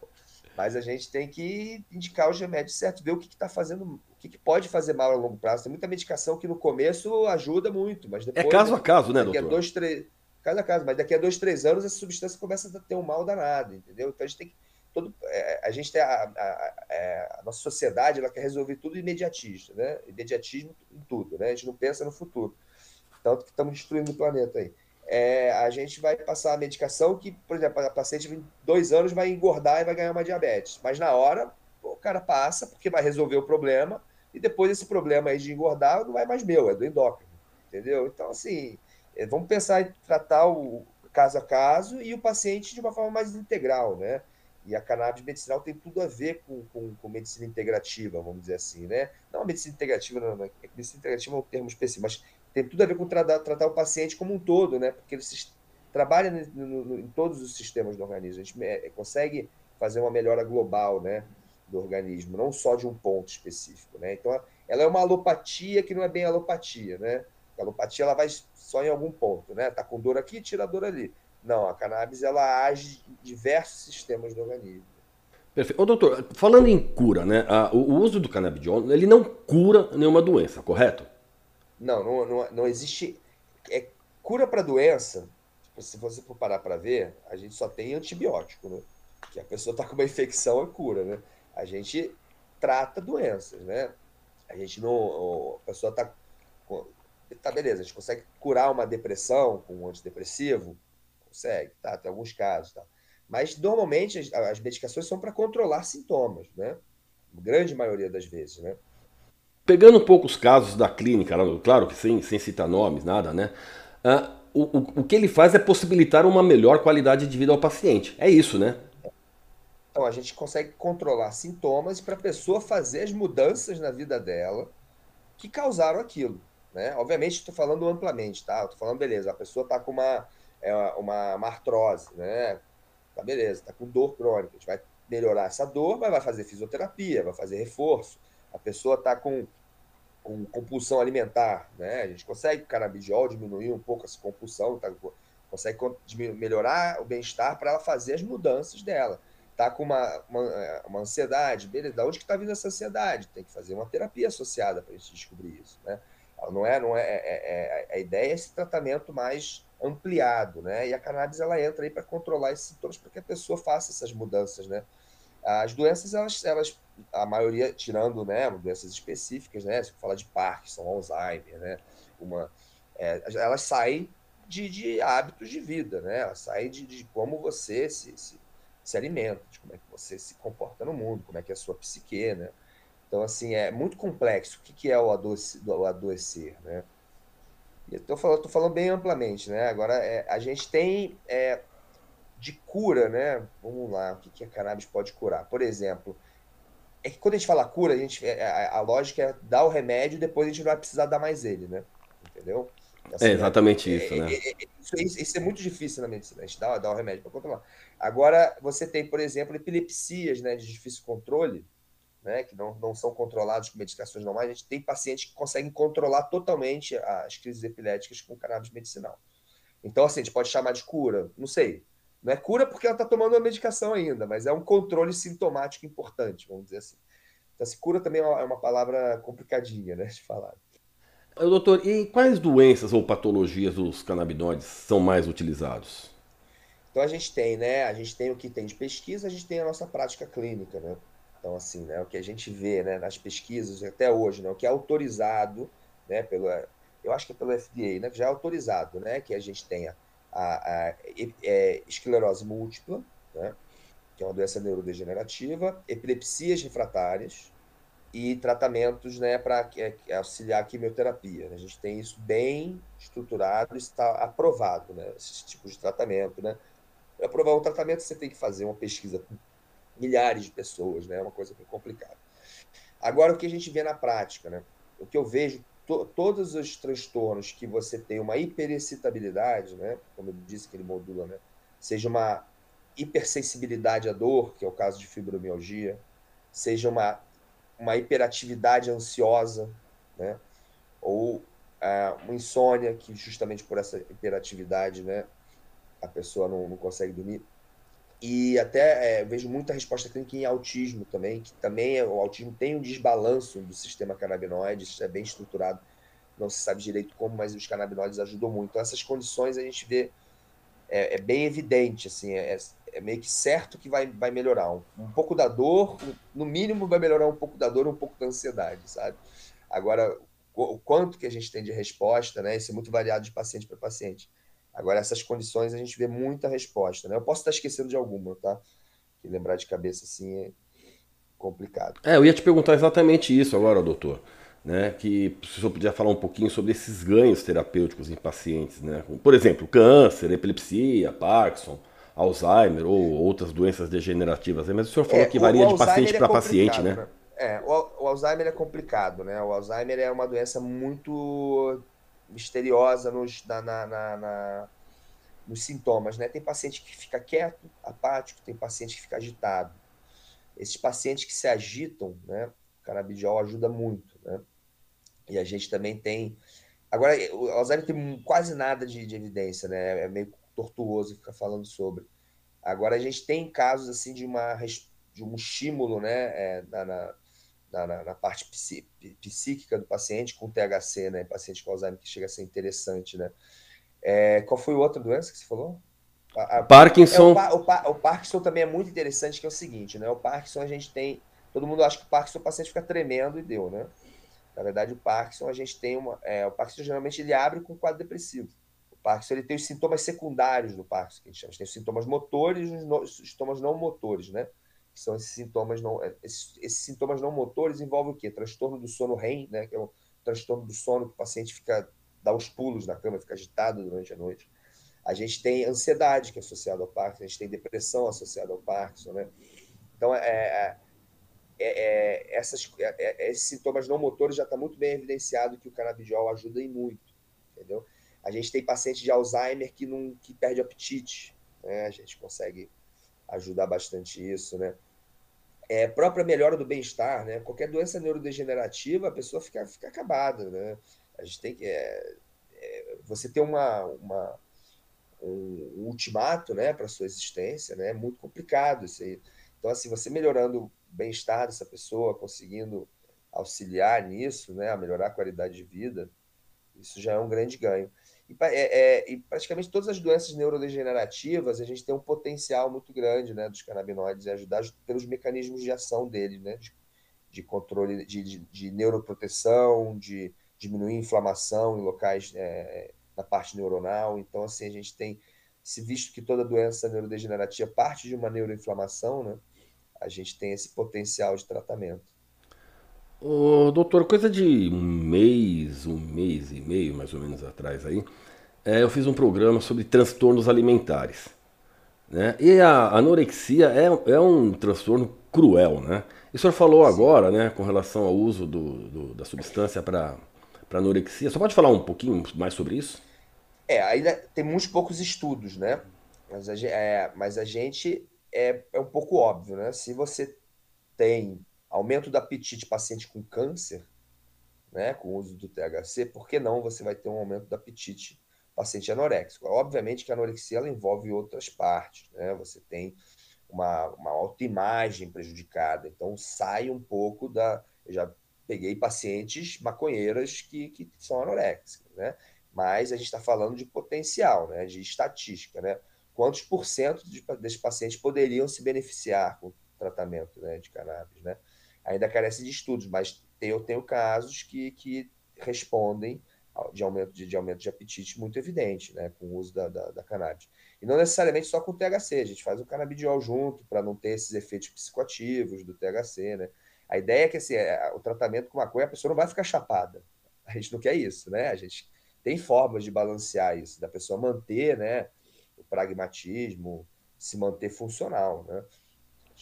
Speaker 3: Mas a gente tem que indicar os remédios certo, ver o que está fazendo, o que, que, pode fazer mal a longo prazo. Tem muita medicação que no começo ajuda muito, mas é depois.
Speaker 2: É caso a caso, né, doutor?
Speaker 3: A dois, três, cada caso, mas daqui a dois, três anos essa substância começa a ter um mal danado, entendeu? Então a gente tem que. Todo, é, a gente tem a, a, a, é, a, nossa sociedade, ela quer resolver tudo imediatista, né? Imediatismo em tudo, né? A gente não pensa no futuro tanto que estamos destruindo o planeta aí. É, a gente vai passar a medicação que, por exemplo, a paciente em dois anos vai engordar e vai ganhar uma diabetes. Mas na hora, o cara passa porque vai resolver o problema e depois esse problema aí de engordar não é mais meu, é do endócrino, entendeu? Então, assim, vamos pensar em tratar o caso a caso e o paciente de uma forma mais integral, né? E a cannabis medicinal tem tudo a ver com, com, com medicina integrativa, vamos dizer assim, né? Não a medicina integrativa, não, não, medicina integrativa é um termo específico, mas tem tudo a ver com tratar, tratar o paciente como um todo, né? Porque ele se, trabalha no, no, em todos os sistemas do organismo. A gente é, consegue fazer uma melhora global, né? Do organismo, não só de um ponto específico, né? Então, ela é uma alopatia que não é bem alopatia, né? A alopatia ela vai só em algum ponto, né? Tá com dor aqui, tira a dor ali. Não, a cannabis ela age em diversos sistemas do organismo.
Speaker 2: Perfeito. Ô, doutor, falando em cura, né? o, o uso do canabidiol, ele não cura nenhuma doença, correto?
Speaker 3: Não, não, não, não existe. É cura para doença. Se você for parar para ver, a gente só tem antibiótico, né? Que a pessoa está com uma infecção é cura, né? A gente trata doenças, né? A gente não. A pessoa está. Tá, beleza, a gente consegue curar uma depressão com um antidepressivo? Consegue, tá? Tem alguns casos, tá? Mas normalmente as, as medicações são para controlar sintomas, né? Grande maioria das vezes, né?
Speaker 2: Pegando um pouco os casos da clínica, claro que sem, sem citar nomes, nada, né? Uh, o, o, o que ele faz é possibilitar uma melhor qualidade de vida ao paciente. É isso, né?
Speaker 3: Então a gente consegue controlar sintomas para a pessoa fazer as mudanças na vida dela que causaram aquilo. Né? Obviamente, estou falando amplamente, tá? Estou falando, beleza, a pessoa está com uma, é, uma, uma, artrose, né? Tá beleza, está com dor crônica. A gente vai melhorar essa dor, mas vai fazer fisioterapia, vai fazer reforço a pessoa está com, com compulsão alimentar, né? A gente consegue o canabidiol diminuir um pouco essa compulsão, tá? consegue melhorar o bem-estar para ela fazer as mudanças dela. Tá com uma, uma, é, uma ansiedade, beleza? Da onde que está vindo essa ansiedade? Tem que fazer uma terapia associada para a gente descobrir isso, né? Não é, não é, é, é, a ideia é esse tratamento mais ampliado, né? E a cannabis ela entra aí para controlar esses sintomas para que a pessoa faça essas mudanças, né? As doenças elas, elas a maioria, tirando né, doenças específicas, né, se fala de Parkinson, Alzheimer, né, uma, é, elas saem de, de, hábitos de vida, né, elas saem de, de como você se, se, se, alimenta, de como é que você se comporta no mundo, como é que é a sua psique, né. Então, assim, é muito complexo. O que, que é o, adoecer, o adoecer, né? E eu falando, falando bem amplamente, né? Agora, é, a gente tem é, de cura, né? Vamos lá, o que, que a cannabis pode curar? Por exemplo, é que quando a gente fala cura, a, gente, é, a, a, lógica é dar o remédio e depois a gente não vai precisar dar mais ele, né? Entendeu?
Speaker 2: Assim, é exatamente né? isso, né?
Speaker 3: isso, isso, é muito difícil na medicina, a gente dá, dá um remédio para controlar. Agora, você tem, por exemplo, epilepsias né, de difícil controle, né, que não, não são controlados com medicações normais. A gente tem pacientes que conseguem controlar totalmente as crises epiléticas com cannabis medicinal. Então, assim, a gente pode chamar de cura, não sei. Não é cura porque ela está tomando uma medicação ainda, mas é um controle sintomático importante, vamos dizer assim. Então, assim, cura também é uma palavra complicadinha né, de falar.
Speaker 2: Doutor, e quais doenças ou patologias dos canabinoides são mais utilizados?
Speaker 3: Então a gente tem, né? A gente tem o que tem de pesquisa, a gente tem a nossa prática clínica, né? Então assim, né? O que a gente vê, né? Nas pesquisas até hoje, né? O que é autorizado, né? Pelo, eu acho que é pelo FDA, né? Que já é autorizado, né? Que a gente tenha a, a, é, esclerose múltipla, né? Que é uma doença neurodegenerativa, epilepsias refratárias, e tratamentos né, para é, auxiliar a quimioterapia. A gente tem isso bem estruturado, está aprovado, né, esses tipos de tratamento. Né. Para aprovar um tratamento, você tem que fazer uma pesquisa milhares de pessoas, né, é uma coisa bem complicada. Agora, o que a gente vê na prática, né, o que eu vejo, to, todos os transtornos que você tem uma hiperexcitabilidade, né, como eu disse que ele modula, né, seja uma hipersensibilidade à dor, que é o caso de fibromialgia, seja uma uma hiperatividade ansiosa, né? ou uh, uma insônia, que justamente por essa hiperatividade né, a pessoa não, não consegue dormir. E até é, vejo muita resposta clínica em autismo também, que também é, o autismo tem um desbalanço do sistema canabinoide, isso é bem estruturado, não se sabe direito como, mas os canabinoides ajudam muito. Então, essas condições a gente vê, é, é bem evidente, assim, é, é meio que certo que vai, vai melhorar. Um, um, pouco da dor, no mínimo vai melhorar um pouco da dor, um pouco da ansiedade, sabe? Agora, o, o quanto que a gente tem de resposta, né? Isso é muito variado de paciente para paciente. Agora, essas condições a gente vê muita resposta, né? Eu posso estar esquecendo de alguma, tá? Que lembrar de cabeça assim é complicado.
Speaker 2: É, eu ia te perguntar exatamente isso agora, doutor. Né, que se o senhor podia falar um pouquinho sobre esses ganhos terapêuticos em pacientes, né? Por exemplo, câncer, epilepsia, Parkinson, Alzheimer ou outras doenças degenerativas. Mas o senhor falou é, que varia de paciente para é paciente, né? né?
Speaker 3: É, o, o, Alzheimer é complicado, né? O Alzheimer é uma doença muito misteriosa nos, na, na, na, nos sintomas, né? Tem paciente que fica quieto, apático, tem paciente que fica agitado. Esses pacientes que se agitam, né? O canabidiol ajuda muito, né? E a gente também tem... Agora, o Alzheimer tem quase nada de, de evidência, né? É meio tortuoso ficar falando sobre. Agora a gente tem casos assim de uma de um estímulo, né, é, na, na, na, parte psíquica do paciente com THC, né, paciente com Alzheimer que chega a ser interessante, né. É, qual foi outra doença que você falou?
Speaker 2: A, a, Parkinson.
Speaker 3: É, o, o, o, Parkinson também é muito interessante, que é o seguinte, né? O Parkinson a gente tem. Todo mundo acha que o Parkinson o paciente fica tremendo e deu, né? Na verdade, o Parkinson a gente tem uma. É, o Parkinson geralmente ele abre com quadro depressivo. Parkinson ele tem os sintomas secundários do Parkinson, que a gente chama. Tem os sintomas motores e os sintomas não motores, né? Que são esses sintomas não. É, esses, esses, sintomas não motores envolvem o quê? Transtorno do sono REM, né? Que é o transtorno do sono que o paciente fica. dá os pulos na cama, fica agitado durante a noite. A gente tem ansiedade, que é associada ao Parkinson, a gente tem depressão associada ao Parkinson, né? Então, é, é, é, é essas, é, esses sintomas não motores já está muito bem evidenciado que o canabidiol ajuda em muito, entendeu? A gente tem paciente de Alzheimer que não que perde apetite, né? A gente consegue ajudar bastante isso, né? É, própria melhora do bem-estar, né? Qualquer doença neurodegenerativa, a pessoa fica, fica acabada, né? A gente tem que... É, é, você ter uma, uma, um, um ultimato, né, para sua existência, né? É muito complicado isso aí. Então, assim, você melhorando o bem-estar dessa pessoa, conseguindo auxiliar nisso, né, a melhorar a qualidade de vida, isso já é um grande ganho. E, é, é, e, praticamente todas as doenças neurodegenerativas, a gente tem um potencial muito grande né, dos canabinoides e ajudar pelos mecanismos de ação dele, né, de, de controle, de, de, de, neuroproteção, de diminuir inflamação em locais é, na parte neuronal. Então, assim, a gente tem, se visto que toda doença neurodegenerativa parte de uma neuroinflamação, né, a gente tem esse potencial de tratamento.
Speaker 2: Ô, doutor, coisa de um mês, um mês e meio mais ou menos atrás aí, é, eu fiz um programa sobre transtornos alimentares. Né? E a anorexia é, é um transtorno cruel, né? E o senhor falou agora, né, com relação ao uso do, do da substância para anorexia. Só pode falar um pouquinho mais sobre isso?
Speaker 3: É, ainda tem muitos poucos estudos, né? Mas a, é, mas a gente é, é um pouco óbvio, né? Se você tem aumento do apetite de paciente com câncer, né, com o uso do THC, por que não você vai ter um aumento do apetite paciente anoréxico? Obviamente que a anorexia ela envolve outras partes, né? Você tem uma, uma autoimagem prejudicada, então sai um pouco da. Eu já peguei pacientes maconheiras que, que são anoréxicas, né? Mas a gente está falando de potencial, né? De estatística, né? Quantos por cento desses pacientes poderiam se beneficiar com tratamento né, de cannabis, né? Ainda carece de estudos, mas eu tenho casos que, que respondem de aumento de, de, aumento de apetite muito evidente, né, com o uso da, da, da, cannabis. E não necessariamente só com o THC, a gente faz o canabidiol junto para não ter esses efeitos psicoativos do THC, né? A ideia é que assim, é, o tratamento com maconha a pessoa não vai ficar chapada. A gente não quer isso, né? A gente tem formas de balancear isso, da pessoa manter, né, o pragmatismo, se manter funcional, né?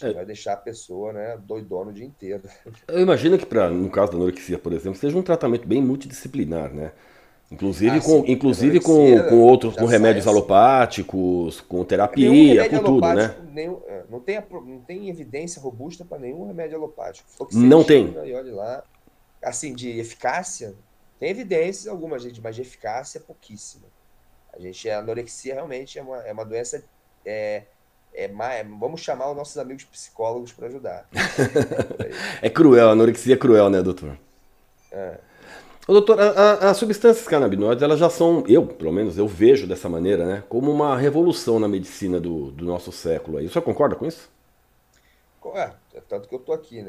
Speaker 3: É. vai deixar a pessoa né, doidona o dia inteiro.
Speaker 2: Eu imagino que, pra, no caso da anorexia, por exemplo, seja um tratamento bem multidisciplinar, né? Inclusive, ah, com, inclusive com, com outros, com remédios assim. alopáticos, com terapia, com tudo, né?
Speaker 3: Nenhum, é, não, tem, não tem evidência robusta para nenhum remédio alopático.
Speaker 2: Não tem.
Speaker 3: E olha lá. Assim, de eficácia, tem evidências algumas, gente, mas de eficácia pouquíssima. A gente, a anorexia realmente é uma, é uma doença é, é, mais, vamos chamar os nossos amigos psicólogos para ajudar.
Speaker 2: é cruel, a anorexia é cruel, né, doutor? É. Ô, doutor, as substâncias canabinoides, elas já são, eu, pelo menos, eu vejo dessa maneira, né, como uma revolução na medicina do, do nosso século. Aí. O senhor concorda com isso?
Speaker 3: É, é tanto que eu tô aqui, né?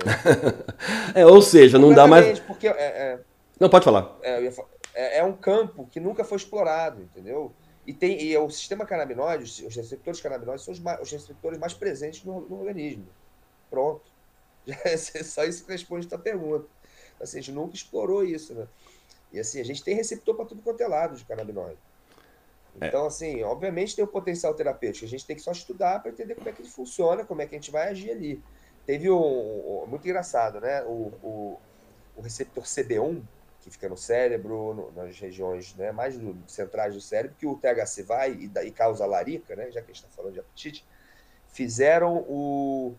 Speaker 2: é, ou seja, não dá mais...
Speaker 3: Porque, é, é,
Speaker 2: não, pode falar.
Speaker 3: É, é, é um campo que nunca foi explorado, entendeu? E, tem, e o sistema canabinoide, os receptores canabinoides são os, mais, os receptores mais presentes no, no organismo. Pronto. Já é só isso que responde a tua pergunta. Assim, a gente nunca explorou isso, né? E assim, a gente tem receptor para tudo quanto é lado de canabinoide. É. Então, é. assim, obviamente tem o potencial terapêutico. A gente tem que só estudar para entender como é que ele funciona, como é que a gente vai agir ali. Teve um. um muito engraçado, né? O, o, o receptor CB1, que fica no cérebro, no, nas regiões né, mais do, centrais do cérebro, que o THC vai e, e causa larica, né, já que a gente está falando de apetite, fizeram o,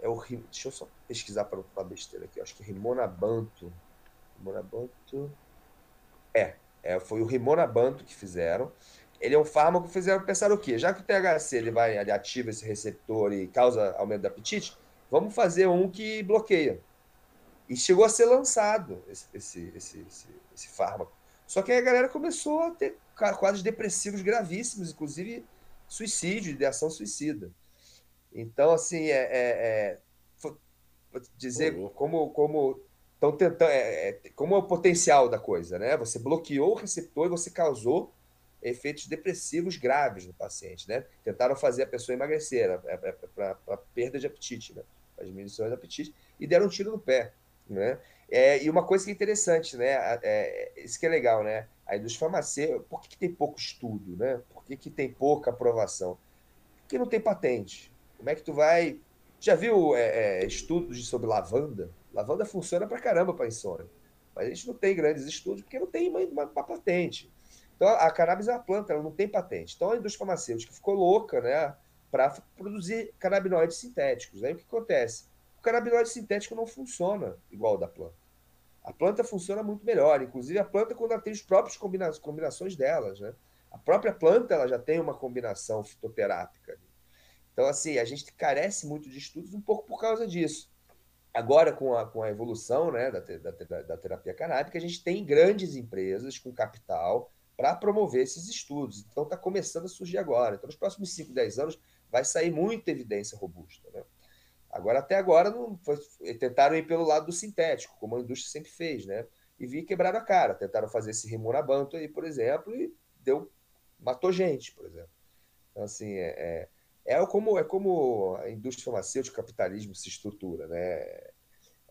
Speaker 3: é o. Deixa eu só pesquisar para não falar besteira aqui. Acho que Rimonabanto. Rimonabanto. É, é, foi o Rimonabanto que fizeram. Ele é um fármaco que fizeram pensar o quê? Já que o THC ele vai, ele ativa esse receptor e causa aumento do apetite, vamos fazer um que bloqueia. E chegou a ser lançado esse, esse, esse, esse, esse fármaco. Só que aí a galera começou a ter quadros depressivos gravíssimos, inclusive suicídio, ideação suicida. Então, assim, é, é, é dizer como como estão tentando, é, é, como é o potencial da coisa, né? Você bloqueou o receptor e você causou efeitos depressivos graves no paciente, né? Tentaram fazer a pessoa emagrecer, é, é, para perda de apetite, né? Para diminuição de apetite, e deram um tiro no pé. Né? É, e uma coisa que é interessante, né? É, isso que é legal, né? A indústria farmacêutica, por que, que tem pouco estudo, né? Por que, que tem pouca aprovação? Porque não tem patente. Como é que tu vai. Já viu é, é, estudos sobre lavanda? Lavanda funciona pra caramba para insônia. Mas a gente não tem grandes estudos porque não tem uma, uma, uma patente. Então a cannabis é uma planta, ela não tem patente. Então a indústria farmacêutica ficou louca, né? Para produzir canabinoides sintéticos. Aí o que acontece? Canabinoide sintético não funciona igual o da planta. A planta funciona muito melhor, inclusive a planta quando ela tem os próprios combina combinações delas, né? A própria planta ela já tem uma combinação fitoterápica. Então, assim, a gente carece muito de estudos um pouco por causa disso. Agora, com a, com a evolução né, da, da, da terapia canábica, a gente tem grandes empresas com capital para promover esses estudos. Então, está começando a surgir agora. Então, nos próximos 5, 10 anos, vai sair muita evidência robusta. Né? Agora, até agora, não foi, tentaram ir pelo lado do sintético, como a indústria sempre fez, né? E vi quebraram a cara. Tentaram fazer esse Rimunabanto aí, por exemplo, e deu, matou gente, por exemplo. Então, assim, é, é, é, como, é como a indústria farmacêutica, o capitalismo se estrutura, né?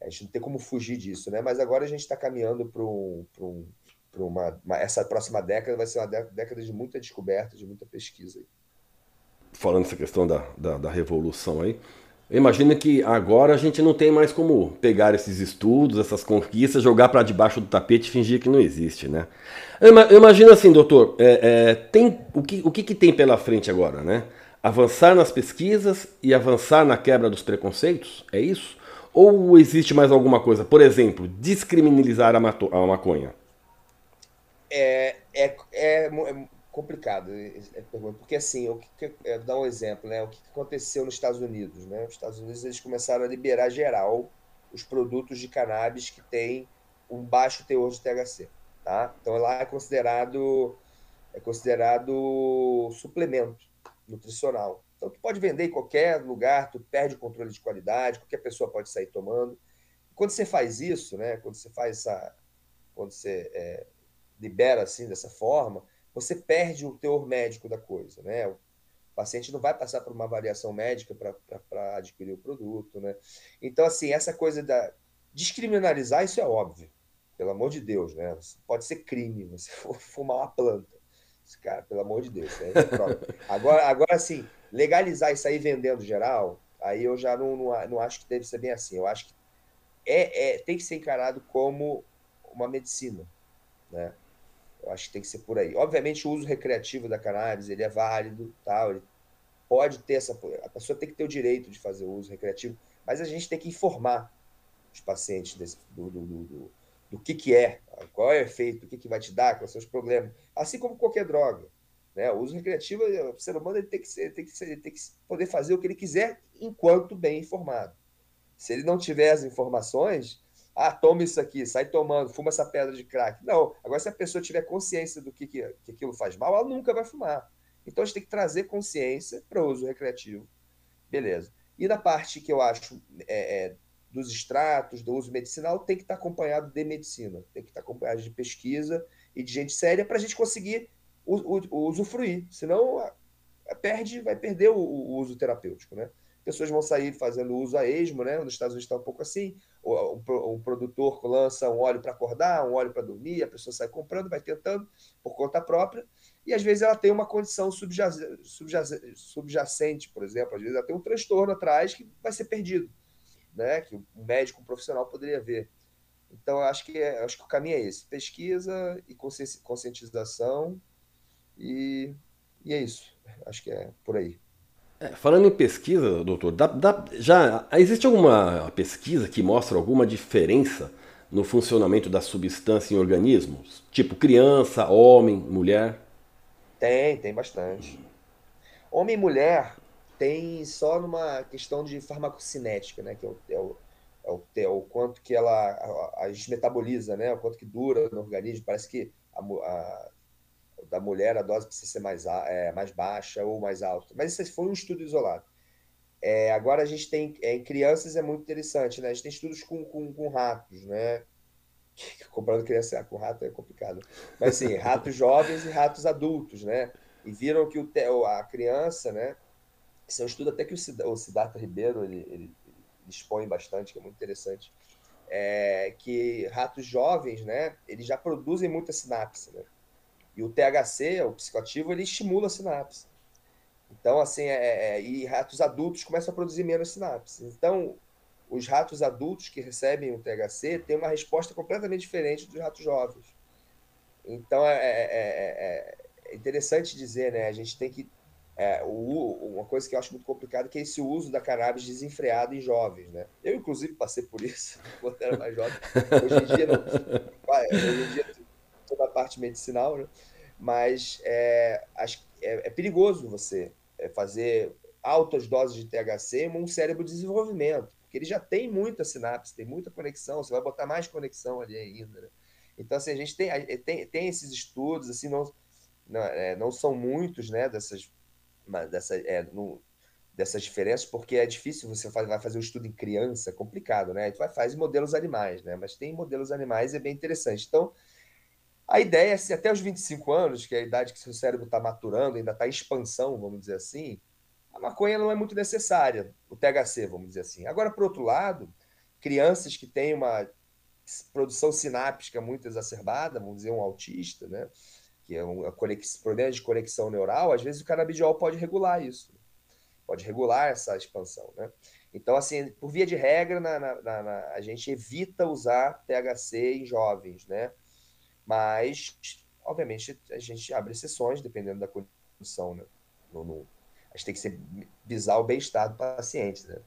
Speaker 3: A gente não tem como fugir disso, né? Mas agora a gente está caminhando para um, um, uma, uma, Essa próxima década vai ser uma década de muita descoberta, de muita pesquisa.
Speaker 2: Falando essa questão da, da, da revolução aí, Eu imagino que agora a gente não tem mais como pegar esses estudos, essas conquistas, jogar para debaixo do tapete e fingir que não existe, né? Eu imagino assim, doutor, é, é, tem, o, que, o que, que tem pela frente agora, né? Avançar nas pesquisas e avançar na quebra dos preconceitos? É isso? Ou existe mais alguma coisa? Por exemplo, descriminalizar a, a maconha?
Speaker 3: É, é, é, complicado, porque assim, eu é, dar um exemplo, né? O que aconteceu nos Estados Unidos, né? Os Estados Unidos eles começaram a liberar geral os produtos de cannabis que têm um baixo teor de THC, tá? Então lá é considerado é considerado suplemento nutricional. Então tu pode vender em qualquer lugar, tu perde o controle de qualidade, qualquer pessoa pode sair tomando. Quando você faz isso, né? Quando você faz essa, quando você é, libera assim dessa forma, você perde o teor médico da coisa, né? O paciente não vai passar por uma avaliação médica para adquirir o produto, né? Então, assim, essa coisa da descriminalizar, isso é óbvio, pelo amor de Deus, né? Pode ser crime você fumar uma planta. Cara, pelo amor de Deus. É agora, agora, assim, legalizar isso aí vendendo geral, aí eu já não, não, não acho que deve ser bem assim. Eu acho que é, é, tem que ser encarado como uma medicina, né? Eu acho que tem que ser por aí. Obviamente, o uso recreativo da cannabis ele é válido, tal, ele pode ter essa. A pessoa tem que ter o direito de fazer o uso recreativo, mas a gente tem que informar os pacientes desse, do, do, do, do, que, que é, qual é o efeito, o que, que vai te dar, quais são os problemas, assim como qualquer droga. Né? O uso recreativo, o ser humano ele tem, que ser, tem, que ser, tem que poder fazer o que ele quiser enquanto bem informado. Se ele não tiver as informações, ah, toma isso aqui, sai tomando, fuma essa pedra de crack. Não. Agora, se a pessoa tiver consciência do que, que, que aquilo faz mal, ela nunca vai fumar. Então, a gente tem que trazer consciência para o uso recreativo. Beleza. E na parte que eu acho é, é, dos extratos, do uso medicinal, tem que estar acompanhado de medicina, tem que estar acompanhado de pesquisa e de gente séria para a gente conseguir usufruir. Senão, perde, vai perder o, o uso terapêutico, né? Pessoas vão sair fazendo uso a esmo, né? Nos Estados Unidos está um pouco assim. O, um, um produtor lança um óleo para acordar, um óleo para dormir, a pessoa sai comprando, vai tentando por conta própria, e às vezes ela tem uma condição subjacente, por exemplo, às vezes ela tem um transtorno atrás que vai ser perdido, né? Que um médico um profissional poderia ver. Então, acho que, é, acho que o caminho é esse: pesquisa e conscientização, e, e é isso. Acho que é por aí.
Speaker 2: É, falando em pesquisa, doutor, dá, dá, já existe alguma pesquisa que mostra alguma diferença no funcionamento da substância em organismos? Tipo criança, homem, mulher?
Speaker 3: Tem, tem bastante. Homem e mulher tem só numa questão de farmacocinética, né? Que é o, é o, é o, é o quanto que ela a, a, gente metaboliza, né? O quanto que dura no organismo. Parece que a, a da mulher a dose precisa ser mais, é, mais baixa ou mais alta. Mas isso foi um estudo isolado. É, agora a gente tem é, em crianças é muito interessante, né? A gente tem estudos com, com, com ratos, né? Comparando criança com rato é complicado. Mas sim, ratos jovens e ratos adultos, né? E viram que o, a criança, né? Esse é um estudo até que o Siddhartha Ribeiro ele, ele, ele expõe bastante, que é muito interessante. É, que ratos jovens, né? Eles já produzem muita sinapse, né? E o THC, o psicoativo, ele estimula a sinapse. Então, assim, é, é, é, e ratos adultos começam a produzir menos sinapses. Então, os ratos adultos que recebem o THC têm uma resposta completamente diferente dos ratos jovens. Então, é, é, é, é interessante dizer, né? A gente tem que. O, uma coisa que eu acho muito complicada que é esse uso da cannabis desenfreado em jovens, né? Eu, inclusive, passei por isso quando era mais jovem. Hoje em dia, não. Hoje em dia, toda a parte medicinal, né? mas é, acho, é, é perigoso você é, fazer altas doses de THC em um cérebro de desenvolvimento, porque ele já tem muita sinapse, tem muita conexão, você vai botar mais conexão ali ainda. Né? Então, assim, a gente tem, tem, tem esses estudos, assim, não, não, é, não são muitos, né, dessas, dessa, é, no, dessas diferenças, porque é difícil você faz, vai fazer um estudo em criança, é complicado, né? A gente vai fazer modelos animais, né? Mas tem modelos animais é bem interessante. Então, a ideia é, se até os 25 anos, que é a idade que seu cérebro está maturando, ainda está em expansão, vamos dizer assim, a maconha não é muito necessária, o THC, vamos dizer assim. Agora, por outro lado, crianças que têm uma produção sináptica muito exacerbada, vamos dizer, um autista, né? que é um problema de conexão neural, às vezes o canabidiol pode regular isso. pode regular essa expansão, né? Então, assim, por via de regra, na, na, na, a gente evita usar THC em jovens, né? Mas, obviamente, a gente abre exceções, dependendo da condição, né? No, no, a gente tem que ser, visar o bem-estar do paciente, né?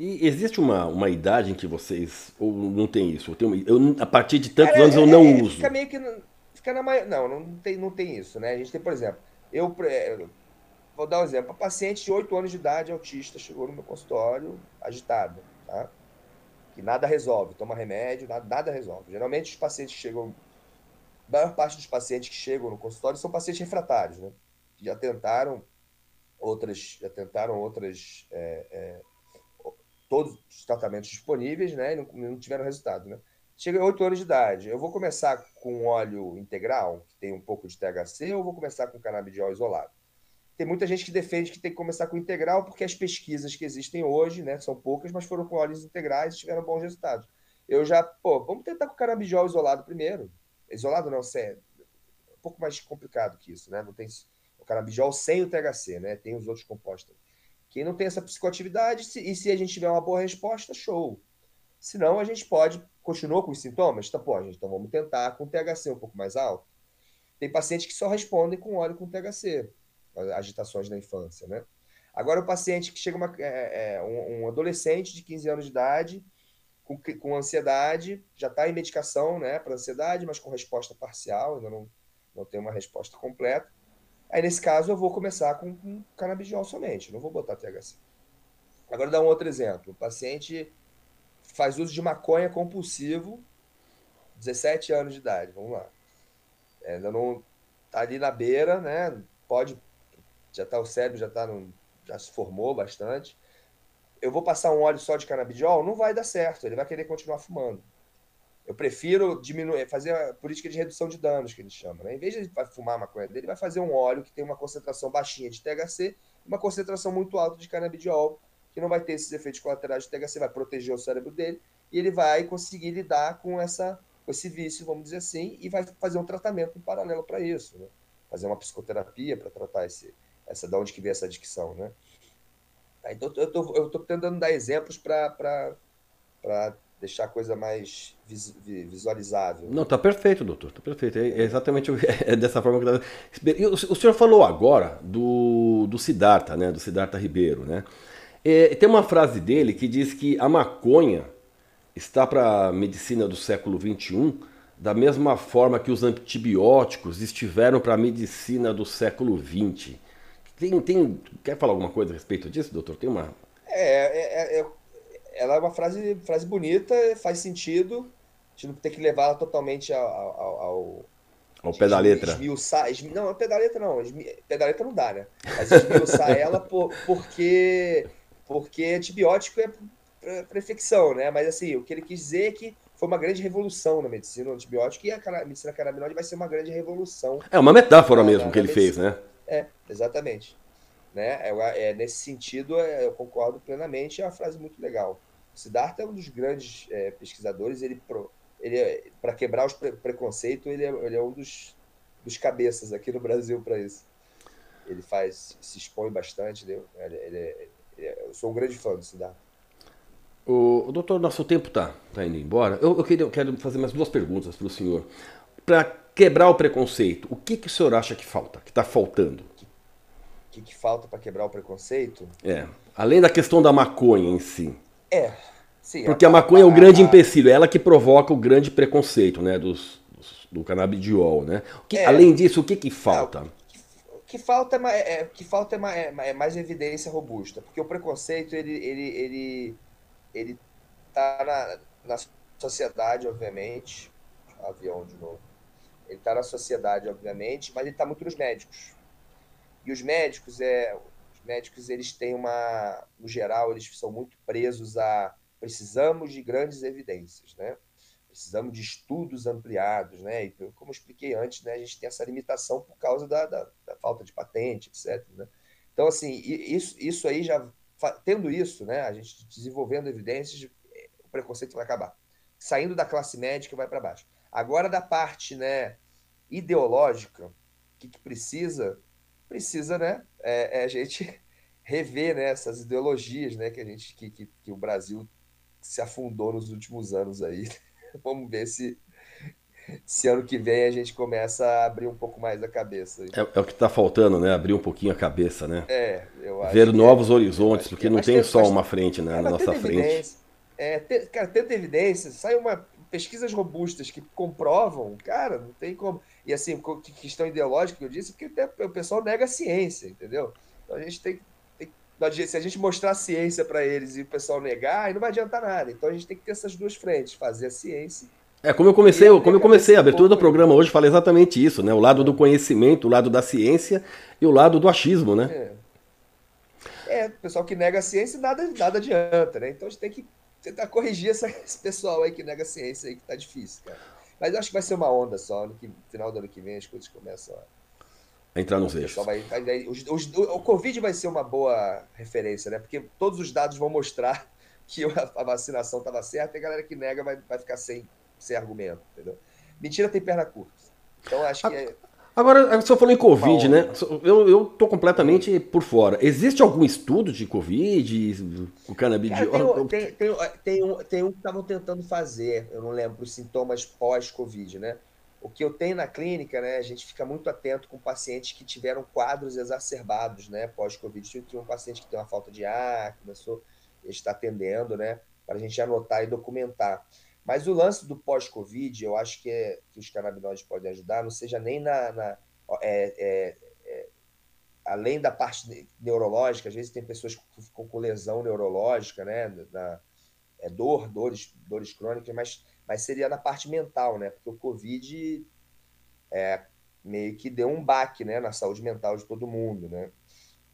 Speaker 2: E existe uma, uma idade em que vocês. Ou não tem isso? Eu tenho, eu, a partir de tantos é, anos eu não é, uso.
Speaker 3: Fica meio que. Fica na Não, não tem, não tem isso, né? A gente tem, por exemplo, eu. Vou dar um exemplo. A paciente de 8 anos de idade, autista, chegou no meu consultório agitada, tá? Que nada resolve, toma remédio, nada, nada resolve. Geralmente os pacientes chegam. A maior parte dos pacientes que chegam no consultório são pacientes refratários, né? Que já tentaram outras, já tentaram outras. É, é, todos os tratamentos disponíveis, né? E não, não tiveram resultado, né? Chega a 8 anos de idade. Eu vou começar com óleo integral, que tem um pouco de THC, ou vou começar com canabidiol isolado? Tem muita gente que defende que tem que começar com integral, porque as pesquisas que existem hoje, né, são poucas, mas foram com óleos integrais e tiveram bons resultados. Eu já, pô, vamos tentar com canabidiol isolado primeiro. Isolado não. É um pouco mais complicado que isso, né? Não tem o canabidiol sem o THC, né? Tem os outros compostos. Quem não tem essa psicoatividade, e se a gente tiver uma boa resposta, show. Senão a gente pode, continua com os sintomas? Tá, pô, gente, então vamos tentar com THC um pouco mais alto. Tem pacientes que só respondem com óleo com THC agitações na infância, né? Agora, o paciente que chega, uma, é, é, um, um, adolescente de 15 anos de idade, com, com ansiedade, já está em medicação né, para ansiedade, mas com resposta parcial, ainda não, não tem uma resposta completa. Aí, nesse caso, eu vou começar com, com canabidiol somente, não vou botar THC. Agora, dar um outro exemplo. O paciente faz uso de maconha compulsivo, 17 anos de idade, vamos lá. Ainda não está ali na beira, né? Pode já tá o cérebro já tá no, já se formou bastante. Eu vou passar um óleo só de canabidiol, não vai dar certo, ele vai querer continuar fumando. Eu prefiro diminuir, fazer a política de redução de danos, que ele chama. Né? Em vez de ele fumar a maconha dele, ele vai fazer um óleo que tem uma concentração baixinha de THC e uma concentração muito alta de canabidiol, que não vai ter esses efeitos colaterais de THC, vai proteger o cérebro dele e ele vai conseguir lidar com, essa, com esse vício, vamos dizer assim, e vai fazer um tratamento em paralelo para isso. Né? Fazer uma psicoterapia para tratar esse, essa da onde que vem essa dicção, né? Então eu tô, eu tô tentando dar exemplos para deixar a coisa mais vis, visualizável.
Speaker 2: Não, tá perfeito, doutor, tá perfeito. É, é exatamente é dessa forma que eu... O senhor falou agora do, do Siddhartha, né? Do Siddhartha Ribeiro, né? É, tem uma frase dele que diz que a maconha está para a medicina do século XXI da mesma forma que os antibióticos estiveram para a medicina do século XX. Tem, tem, quer falar alguma coisa a respeito disso, doutor? Tem uma.
Speaker 3: É, é, é, é ela é uma frase, frase bonita, faz sentido. A gente não tem que levá-la totalmente ao, ao, ao
Speaker 2: ao pé da letra.
Speaker 3: Esmiuçar, esmi, não, pé da letra não. Esmi, pé da letra não dá, né? Mas esmiuçar ela por, porque, porque antibiótico é para infecção, né? Mas assim, o que ele quis dizer é que foi uma grande revolução na medicina, o antibiótico, e a, a medicina canabinoide vai ser uma grande revolução.
Speaker 2: É uma metáfora na, mesmo na, que ele medicina. fez, né?
Speaker 3: É, exatamente. Né? É, é, nesse sentido, é, eu concordo plenamente, é uma frase muito legal. O Siddhartha é um dos grandes é, pesquisadores, ele, ele para quebrar os pre preconceitos, ele, é, ele é um dos, dos cabeças aqui no Brasil para isso. Ele faz, se expõe bastante, né? ele, ele, eu sou um grande fã do Siddhartha.
Speaker 2: O, o doutor, nosso tempo está tá indo embora. Eu, eu, queria, eu quero fazer mais duas perguntas para o senhor. Para quebrar o preconceito, o que, que o senhor acha que falta, que está faltando?
Speaker 3: O que, que falta para quebrar o preconceito?
Speaker 2: É, além da questão da maconha em si.
Speaker 3: É, sim.
Speaker 2: Porque a, a maconha a, é o grande a, empecilho, é ela que provoca o grande preconceito, né, dos, dos do canabidiol, né? Que, é, além disso, o que que falta?
Speaker 3: o que falta é, é, que falta é mais, é, é mais evidência robusta, porque o preconceito ele ele ele ele tá na, na sociedade, obviamente, avião de novo ele está na sociedade, obviamente, mas ele está muito nos médicos. E os médicos, é, os médicos, eles têm uma, no geral, eles são muito presos a precisamos de grandes evidências, né? Precisamos de estudos ampliados, né? E como expliquei antes, né, a gente tem essa limitação por causa da, da, da falta de patente, etc. Né? Então, assim, isso, isso aí já tendo isso, né, a gente desenvolvendo evidências, o preconceito vai acabar. Saindo da classe médica vai para baixo. Agora, da parte né, ideológica, o que, que precisa? Precisa, né? É, é, a gente rever né, essas ideologias né, que a gente que, que, que o Brasil se afundou nos últimos anos aí. Vamos ver se se ano que vem a gente começa a abrir um pouco mais a cabeça.
Speaker 2: É, é o que está faltando, né? Abrir um pouquinho a cabeça, né?
Speaker 3: É, eu acho.
Speaker 2: Ver novos é, horizontes, porque não tem só uma frente né, na nossa frente.
Speaker 3: É, ter, cara, tenta evidência, sai uma pesquisas robustas que comprovam, cara, não tem como. E assim, questão ideológica que eu disse, porque o pessoal nega a ciência, entendeu? Então a gente tem, tem se a gente mostrar a ciência para eles e o pessoal negar, aí não vai adiantar nada. Então a gente tem que ter essas duas frentes, fazer a ciência
Speaker 2: é, como eu comecei, como eu comecei a abertura do programa hoje, falei exatamente isso, né? O lado do conhecimento, o lado da ciência e o lado do achismo, né?
Speaker 3: É, é o pessoal que nega a ciência nada, nada adianta, né? Então a gente tem que tentar corrigir essa, esse pessoal aí que nega a ciência aí, que tá difícil, cara. Mas eu acho que vai ser uma onda só, no que, final do ano que vem as coisas começam a.
Speaker 2: entrar nos eixos.
Speaker 3: Vai, vai, vai, os, os, o Covid vai ser uma boa referência, né? Porque todos os dados vão mostrar que a, a vacinação estava certa e a galera que nega vai, vai ficar sem sem argumento, entendeu? Mentira tem perna curta. Então acho que é...
Speaker 2: Agora, você falou em Covid, né? Eu, eu tô completamente por fora. Existe algum estudo de Covid, o canabidiol?
Speaker 3: tem, tem, tem, tem, um, tem um que estavam tentando fazer, eu não lembro, os sintomas pós-Covid, né? O que eu tenho na clínica, né? A gente fica muito atento com pacientes que tiveram quadros exacerbados, né? Pós-Covid. Tinha um paciente que tem uma falta de ar, começou, está atendendo, né? Para a gente anotar e documentar. Mas o lance do pós-Covid, eu acho que, é, que os canabinoides podem ajudar, não seja nem na. na é, é, é, além da parte neurológica, às vezes tem pessoas ficam com lesão neurológica, né? Na, é, dor, dores, dores crônicas, mas, mas seria na parte mental, né? Porque o Covid é, meio que deu um baque né, na saúde mental de todo mundo, né?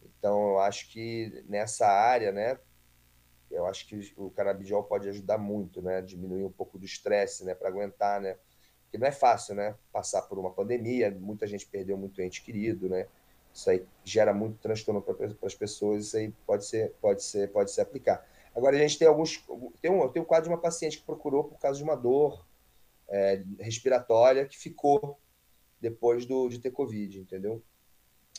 Speaker 3: Então, eu acho que nessa área, né, eu acho que o canabidiol pode ajudar muito, né? Diminuir um pouco do estresse, né? Para aguentar, né? Porque não é fácil, né? Passar por uma pandemia, muita gente perdeu muito ente querido, né? Isso aí gera muito transtorno para as pessoas, isso aí pode ser, pode ser, pode se aplicar. Agora a gente tem alguns, tem um, tem um quadro de uma paciente que procurou por causa de uma dor é, respiratória que ficou depois do, de ter covid, entendeu?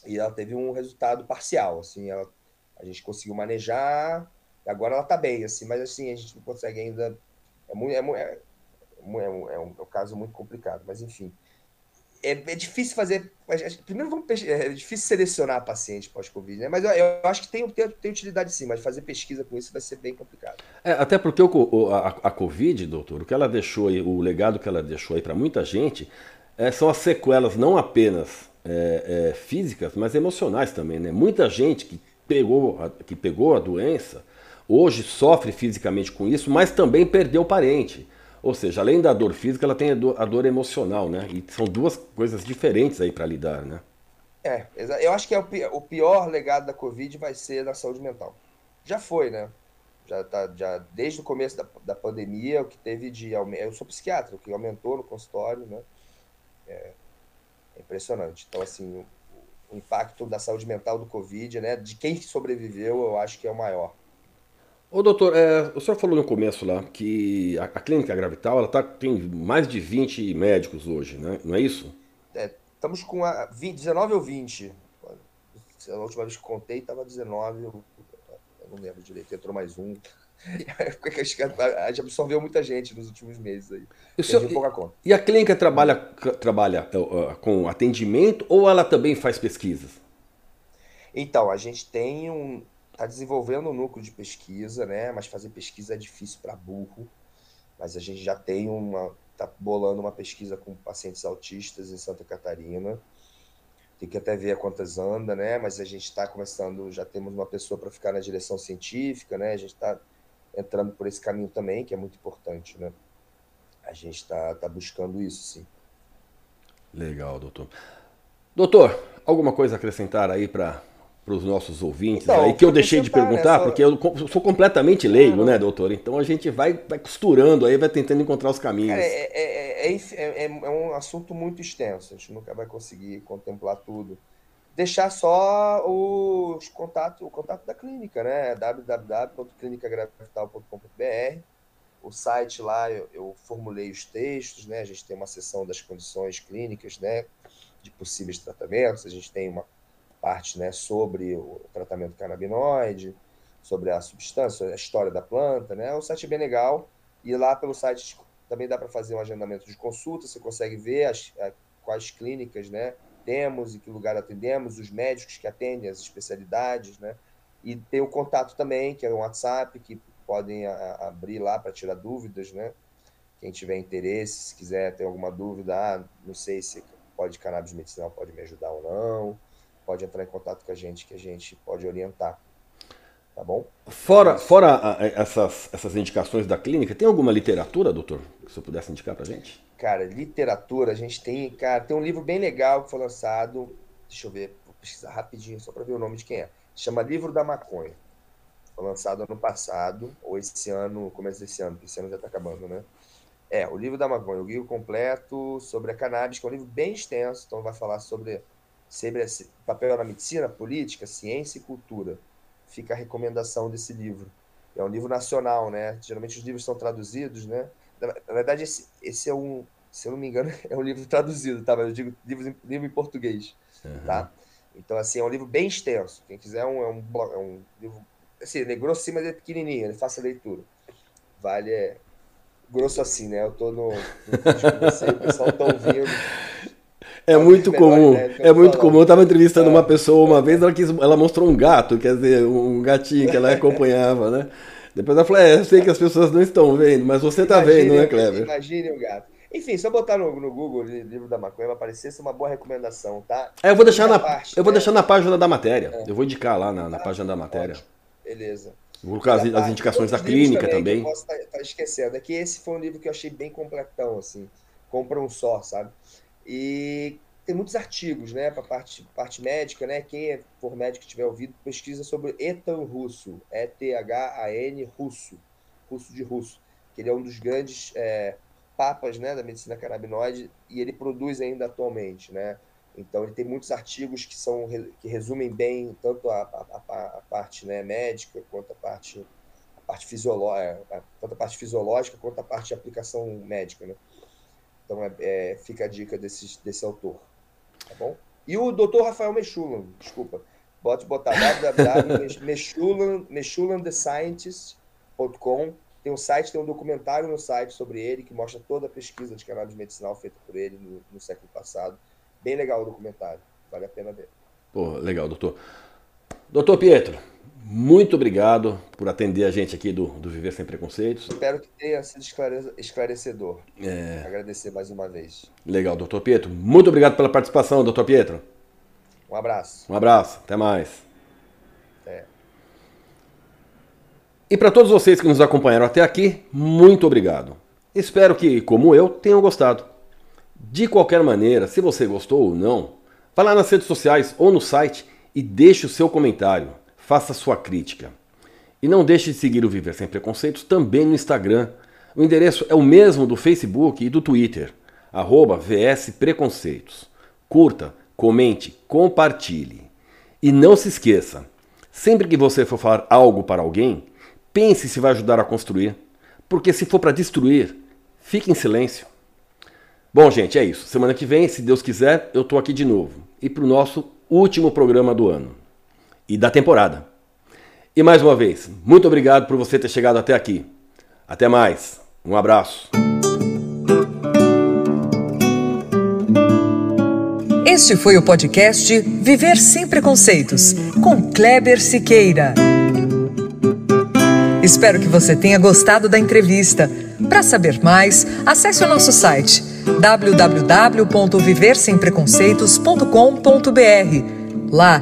Speaker 3: E ela teve um resultado parcial, assim, ela, a gente conseguiu manejar, Agora ela tá bem, assim, mas assim, a gente não consegue ainda. É, muito, é, é, é, um, é um caso muito complicado, mas enfim. É, é difícil fazer. Primeiro vamos é difícil selecionar paciente pós-Covid, né? Mas eu, eu, acho que tem, tem, tem, utilidade sim, mas fazer pesquisa com isso vai ser bem complicado.
Speaker 2: É, até porque o, a, a Covid, doutor, o que ela deixou aí, o legado que ela deixou aí para muita gente é, são as sequelas não apenas é, é, físicas, mas emocionais também, né? Muita gente que pegou, que pegou a doença hoje sofre fisicamente com isso, mas também perdeu o parente. Ou seja, além da dor física, ela tem a dor, a dor emocional, né? E são duas coisas diferentes aí para lidar, né?
Speaker 3: É, eu acho que é o pior legado da Covid vai ser na saúde mental. Já foi, né? Já tá, já desde o começo da, da pandemia, o que teve de aumento. Eu sou psiquiatra, o que aumentou no consultório, né? É, é impressionante. Então, assim, o, o impacto da saúde mental do Covid, né? De quem sobreviveu, eu acho que é o maior.
Speaker 2: Ô doutor, é, o senhor falou no começo lá que a, a clínica Gravital ela tá, tem mais de 20 médicos hoje, né? não é isso?
Speaker 3: É, estamos com a 20, 19 ou 20. A última vez que contei estava 19, eu, eu, não lembro direito, entrou mais um. a gente absorveu muita gente nos últimos meses aí.
Speaker 2: E, senhor, pouca conta. e a clínica trabalha, trabalha uh, com atendimento ou ela também faz pesquisas?
Speaker 3: Então, a gente tem um, está desenvolvendo um núcleo de pesquisa, né? Mas fazer pesquisa é difícil para burro. Mas a gente já tem uma, está bolando uma pesquisa com pacientes autistas em Santa Catarina. Tem que até ver quantas anda, né? Mas a gente está começando, já temos uma pessoa para ficar na direção científica, né? A gente está entrando por esse caminho também, que é muito importante, né? A gente está tá buscando isso, sim.
Speaker 2: Legal, doutor. Doutor, alguma coisa a acrescentar aí para para os nossos ouvintes então, aí, que eu deixei de perguntar, porque eu sou completamente leigo, né, doutor? Então a gente vai, vai costurando aí, vai tentando encontrar os caminhos. Cara,
Speaker 3: é, é, é, é, um assunto muito extenso, a gente nunca vai conseguir contemplar tudo. Deixar só os contato, o contato da clínica, né? www.clinicagravital.com.br O site lá eu, eu formulei os textos, né? A gente tem uma seção das condições clínicas, né? De possíveis tratamentos, a gente tem uma parte né, sobre o tratamento canabinoide, sobre a substância, a história da planta. Né? O site é bem legal. E lá pelo site também dá para fazer um agendamento de consulta, você consegue ver as, a, quais clínicas né, temos, e que lugar atendemos, os médicos que atendem, as especialidades. Né? E tem o contato também, que é o WhatsApp, que podem a, abrir lá para tirar dúvidas, né? Quem tiver interesse, se quiser ter alguma dúvida, ah, não sei se pode cannabis medicinal pode me ajudar ou não, pode entrar em contato com a gente que a gente pode orientar. Tá bom?
Speaker 2: Fora, fora essas, essas indicações da clínica, tem alguma literatura, doutor, que você pudesse indicar pra gente?
Speaker 3: Cara, literatura, a gente tem, cara, tem um livro bem legal que foi lançado, deixa eu ver, vou pesquisar rapidinho só para ver o nome de quem é. Chama Livro da Maconha. Foi lançado ano passado, ou esse ano, começo desse ano, porque esse ano já está acabando, né? É, o livro da maconha, o guia completo sobre a cannabis, que é um livro bem extenso, então vai falar sobre, sobre esse papel na medicina, política, ciência e cultura. Fica a recomendação desse livro. É um livro nacional, né? Geralmente os livros são traduzidos, né? Na, verdade, esse, esse é um, se eu não me engano, é um livro traduzido, tá? Mas eu digo livro, livro em português, uhum. tá? Então, assim, é um livro bem extenso. Quem quiser, é um, é um, é um livro, assim, ele é grosso, mas é pequenininho, ele é fácil a leitura. Vale, é, grosso assim, né? Eu tô no, no você, o pessoal tá ouvindo.
Speaker 2: É muito comum, é muito comum. Eu estava entrevistando é, uma pessoa uma é. vez, ela, quis, ela mostrou um gato, quer dizer, um gatinho que ela acompanhava, né? Depois ela falou, é, eu sei que as pessoas não estão vendo, mas você está vendo, né, Kleber?
Speaker 3: Imagine o gato. Enfim, só botar no, no Google o livro da maconha vai aparecer, isso é uma boa recomendação, tá?
Speaker 2: É, eu vou deixar, na, parte, eu vou né? deixar na página da matéria. É. Eu vou indicar lá na, na ah, página da matéria. Ótimo.
Speaker 3: Beleza.
Speaker 2: Vou colocar as, as indicações da clínica também. também.
Speaker 3: posso estar tá, tá esquecendo. É que esse foi um livro que eu achei bem completão, assim. Compra um só, sabe? E tem muitos artigos, né, para parte, parte médica, né? Quem for médico tiver ouvido, pesquisa sobre Etan Russo, E-T-H-A-N Russo, russo de russo, que ele é um dos grandes é, papas, né, da medicina canabinoide e ele produz ainda atualmente, né? Então ele tem muitos artigos que são que resumem bem tanto a, a, a parte né, médica quanto a parte a parte fisiológica, é, tanto a parte fisiológica quanto a parte de aplicação médica, né? Então é, é, fica a dica desse, desse autor, tá bom? E o Dr. Rafael Mechulan, desculpa, pode botar www.mechulandthescientist.com tem um site, tem um documentário no site sobre ele que mostra toda a pesquisa de cannabis medicinal feita por ele no, no século passado Bem legal o documentário. Vale a pena ver.
Speaker 2: Pô, legal, doutor. Doutor Pietro, muito obrigado por atender a gente aqui do, do Viver Sem Preconceitos.
Speaker 3: Espero que tenha sido esclarecedor. É... Agradecer mais uma vez.
Speaker 2: Legal, doutor Pietro. Muito obrigado pela participação, doutor Pietro.
Speaker 3: Um abraço.
Speaker 2: Um abraço. Até mais. É. E para todos vocês que nos acompanharam até aqui, muito obrigado. Espero que, como eu, tenham gostado. De qualquer maneira, se você gostou ou não, vá lá nas redes sociais ou no site e deixe o seu comentário, faça sua crítica. E não deixe de seguir o Viver Sem Preconceitos também no Instagram. O endereço é o mesmo do Facebook e do Twitter, arroba. Curta, comente, compartilhe. E não se esqueça, sempre que você for falar algo para alguém, pense se vai ajudar a construir, porque se for para destruir, fique em silêncio. Bom, gente, é isso. Semana que vem, se Deus quiser, eu tô aqui de novo. E pro nosso último programa do ano e da temporada. E mais uma vez, muito obrigado por você ter chegado até aqui. Até mais. Um abraço.
Speaker 1: Este foi o podcast Viver Sem Preconceitos, com Kleber Siqueira. Espero que você tenha gostado da entrevista. Para saber mais, acesse o nosso site www.viversempreconceitos.com.br. Lá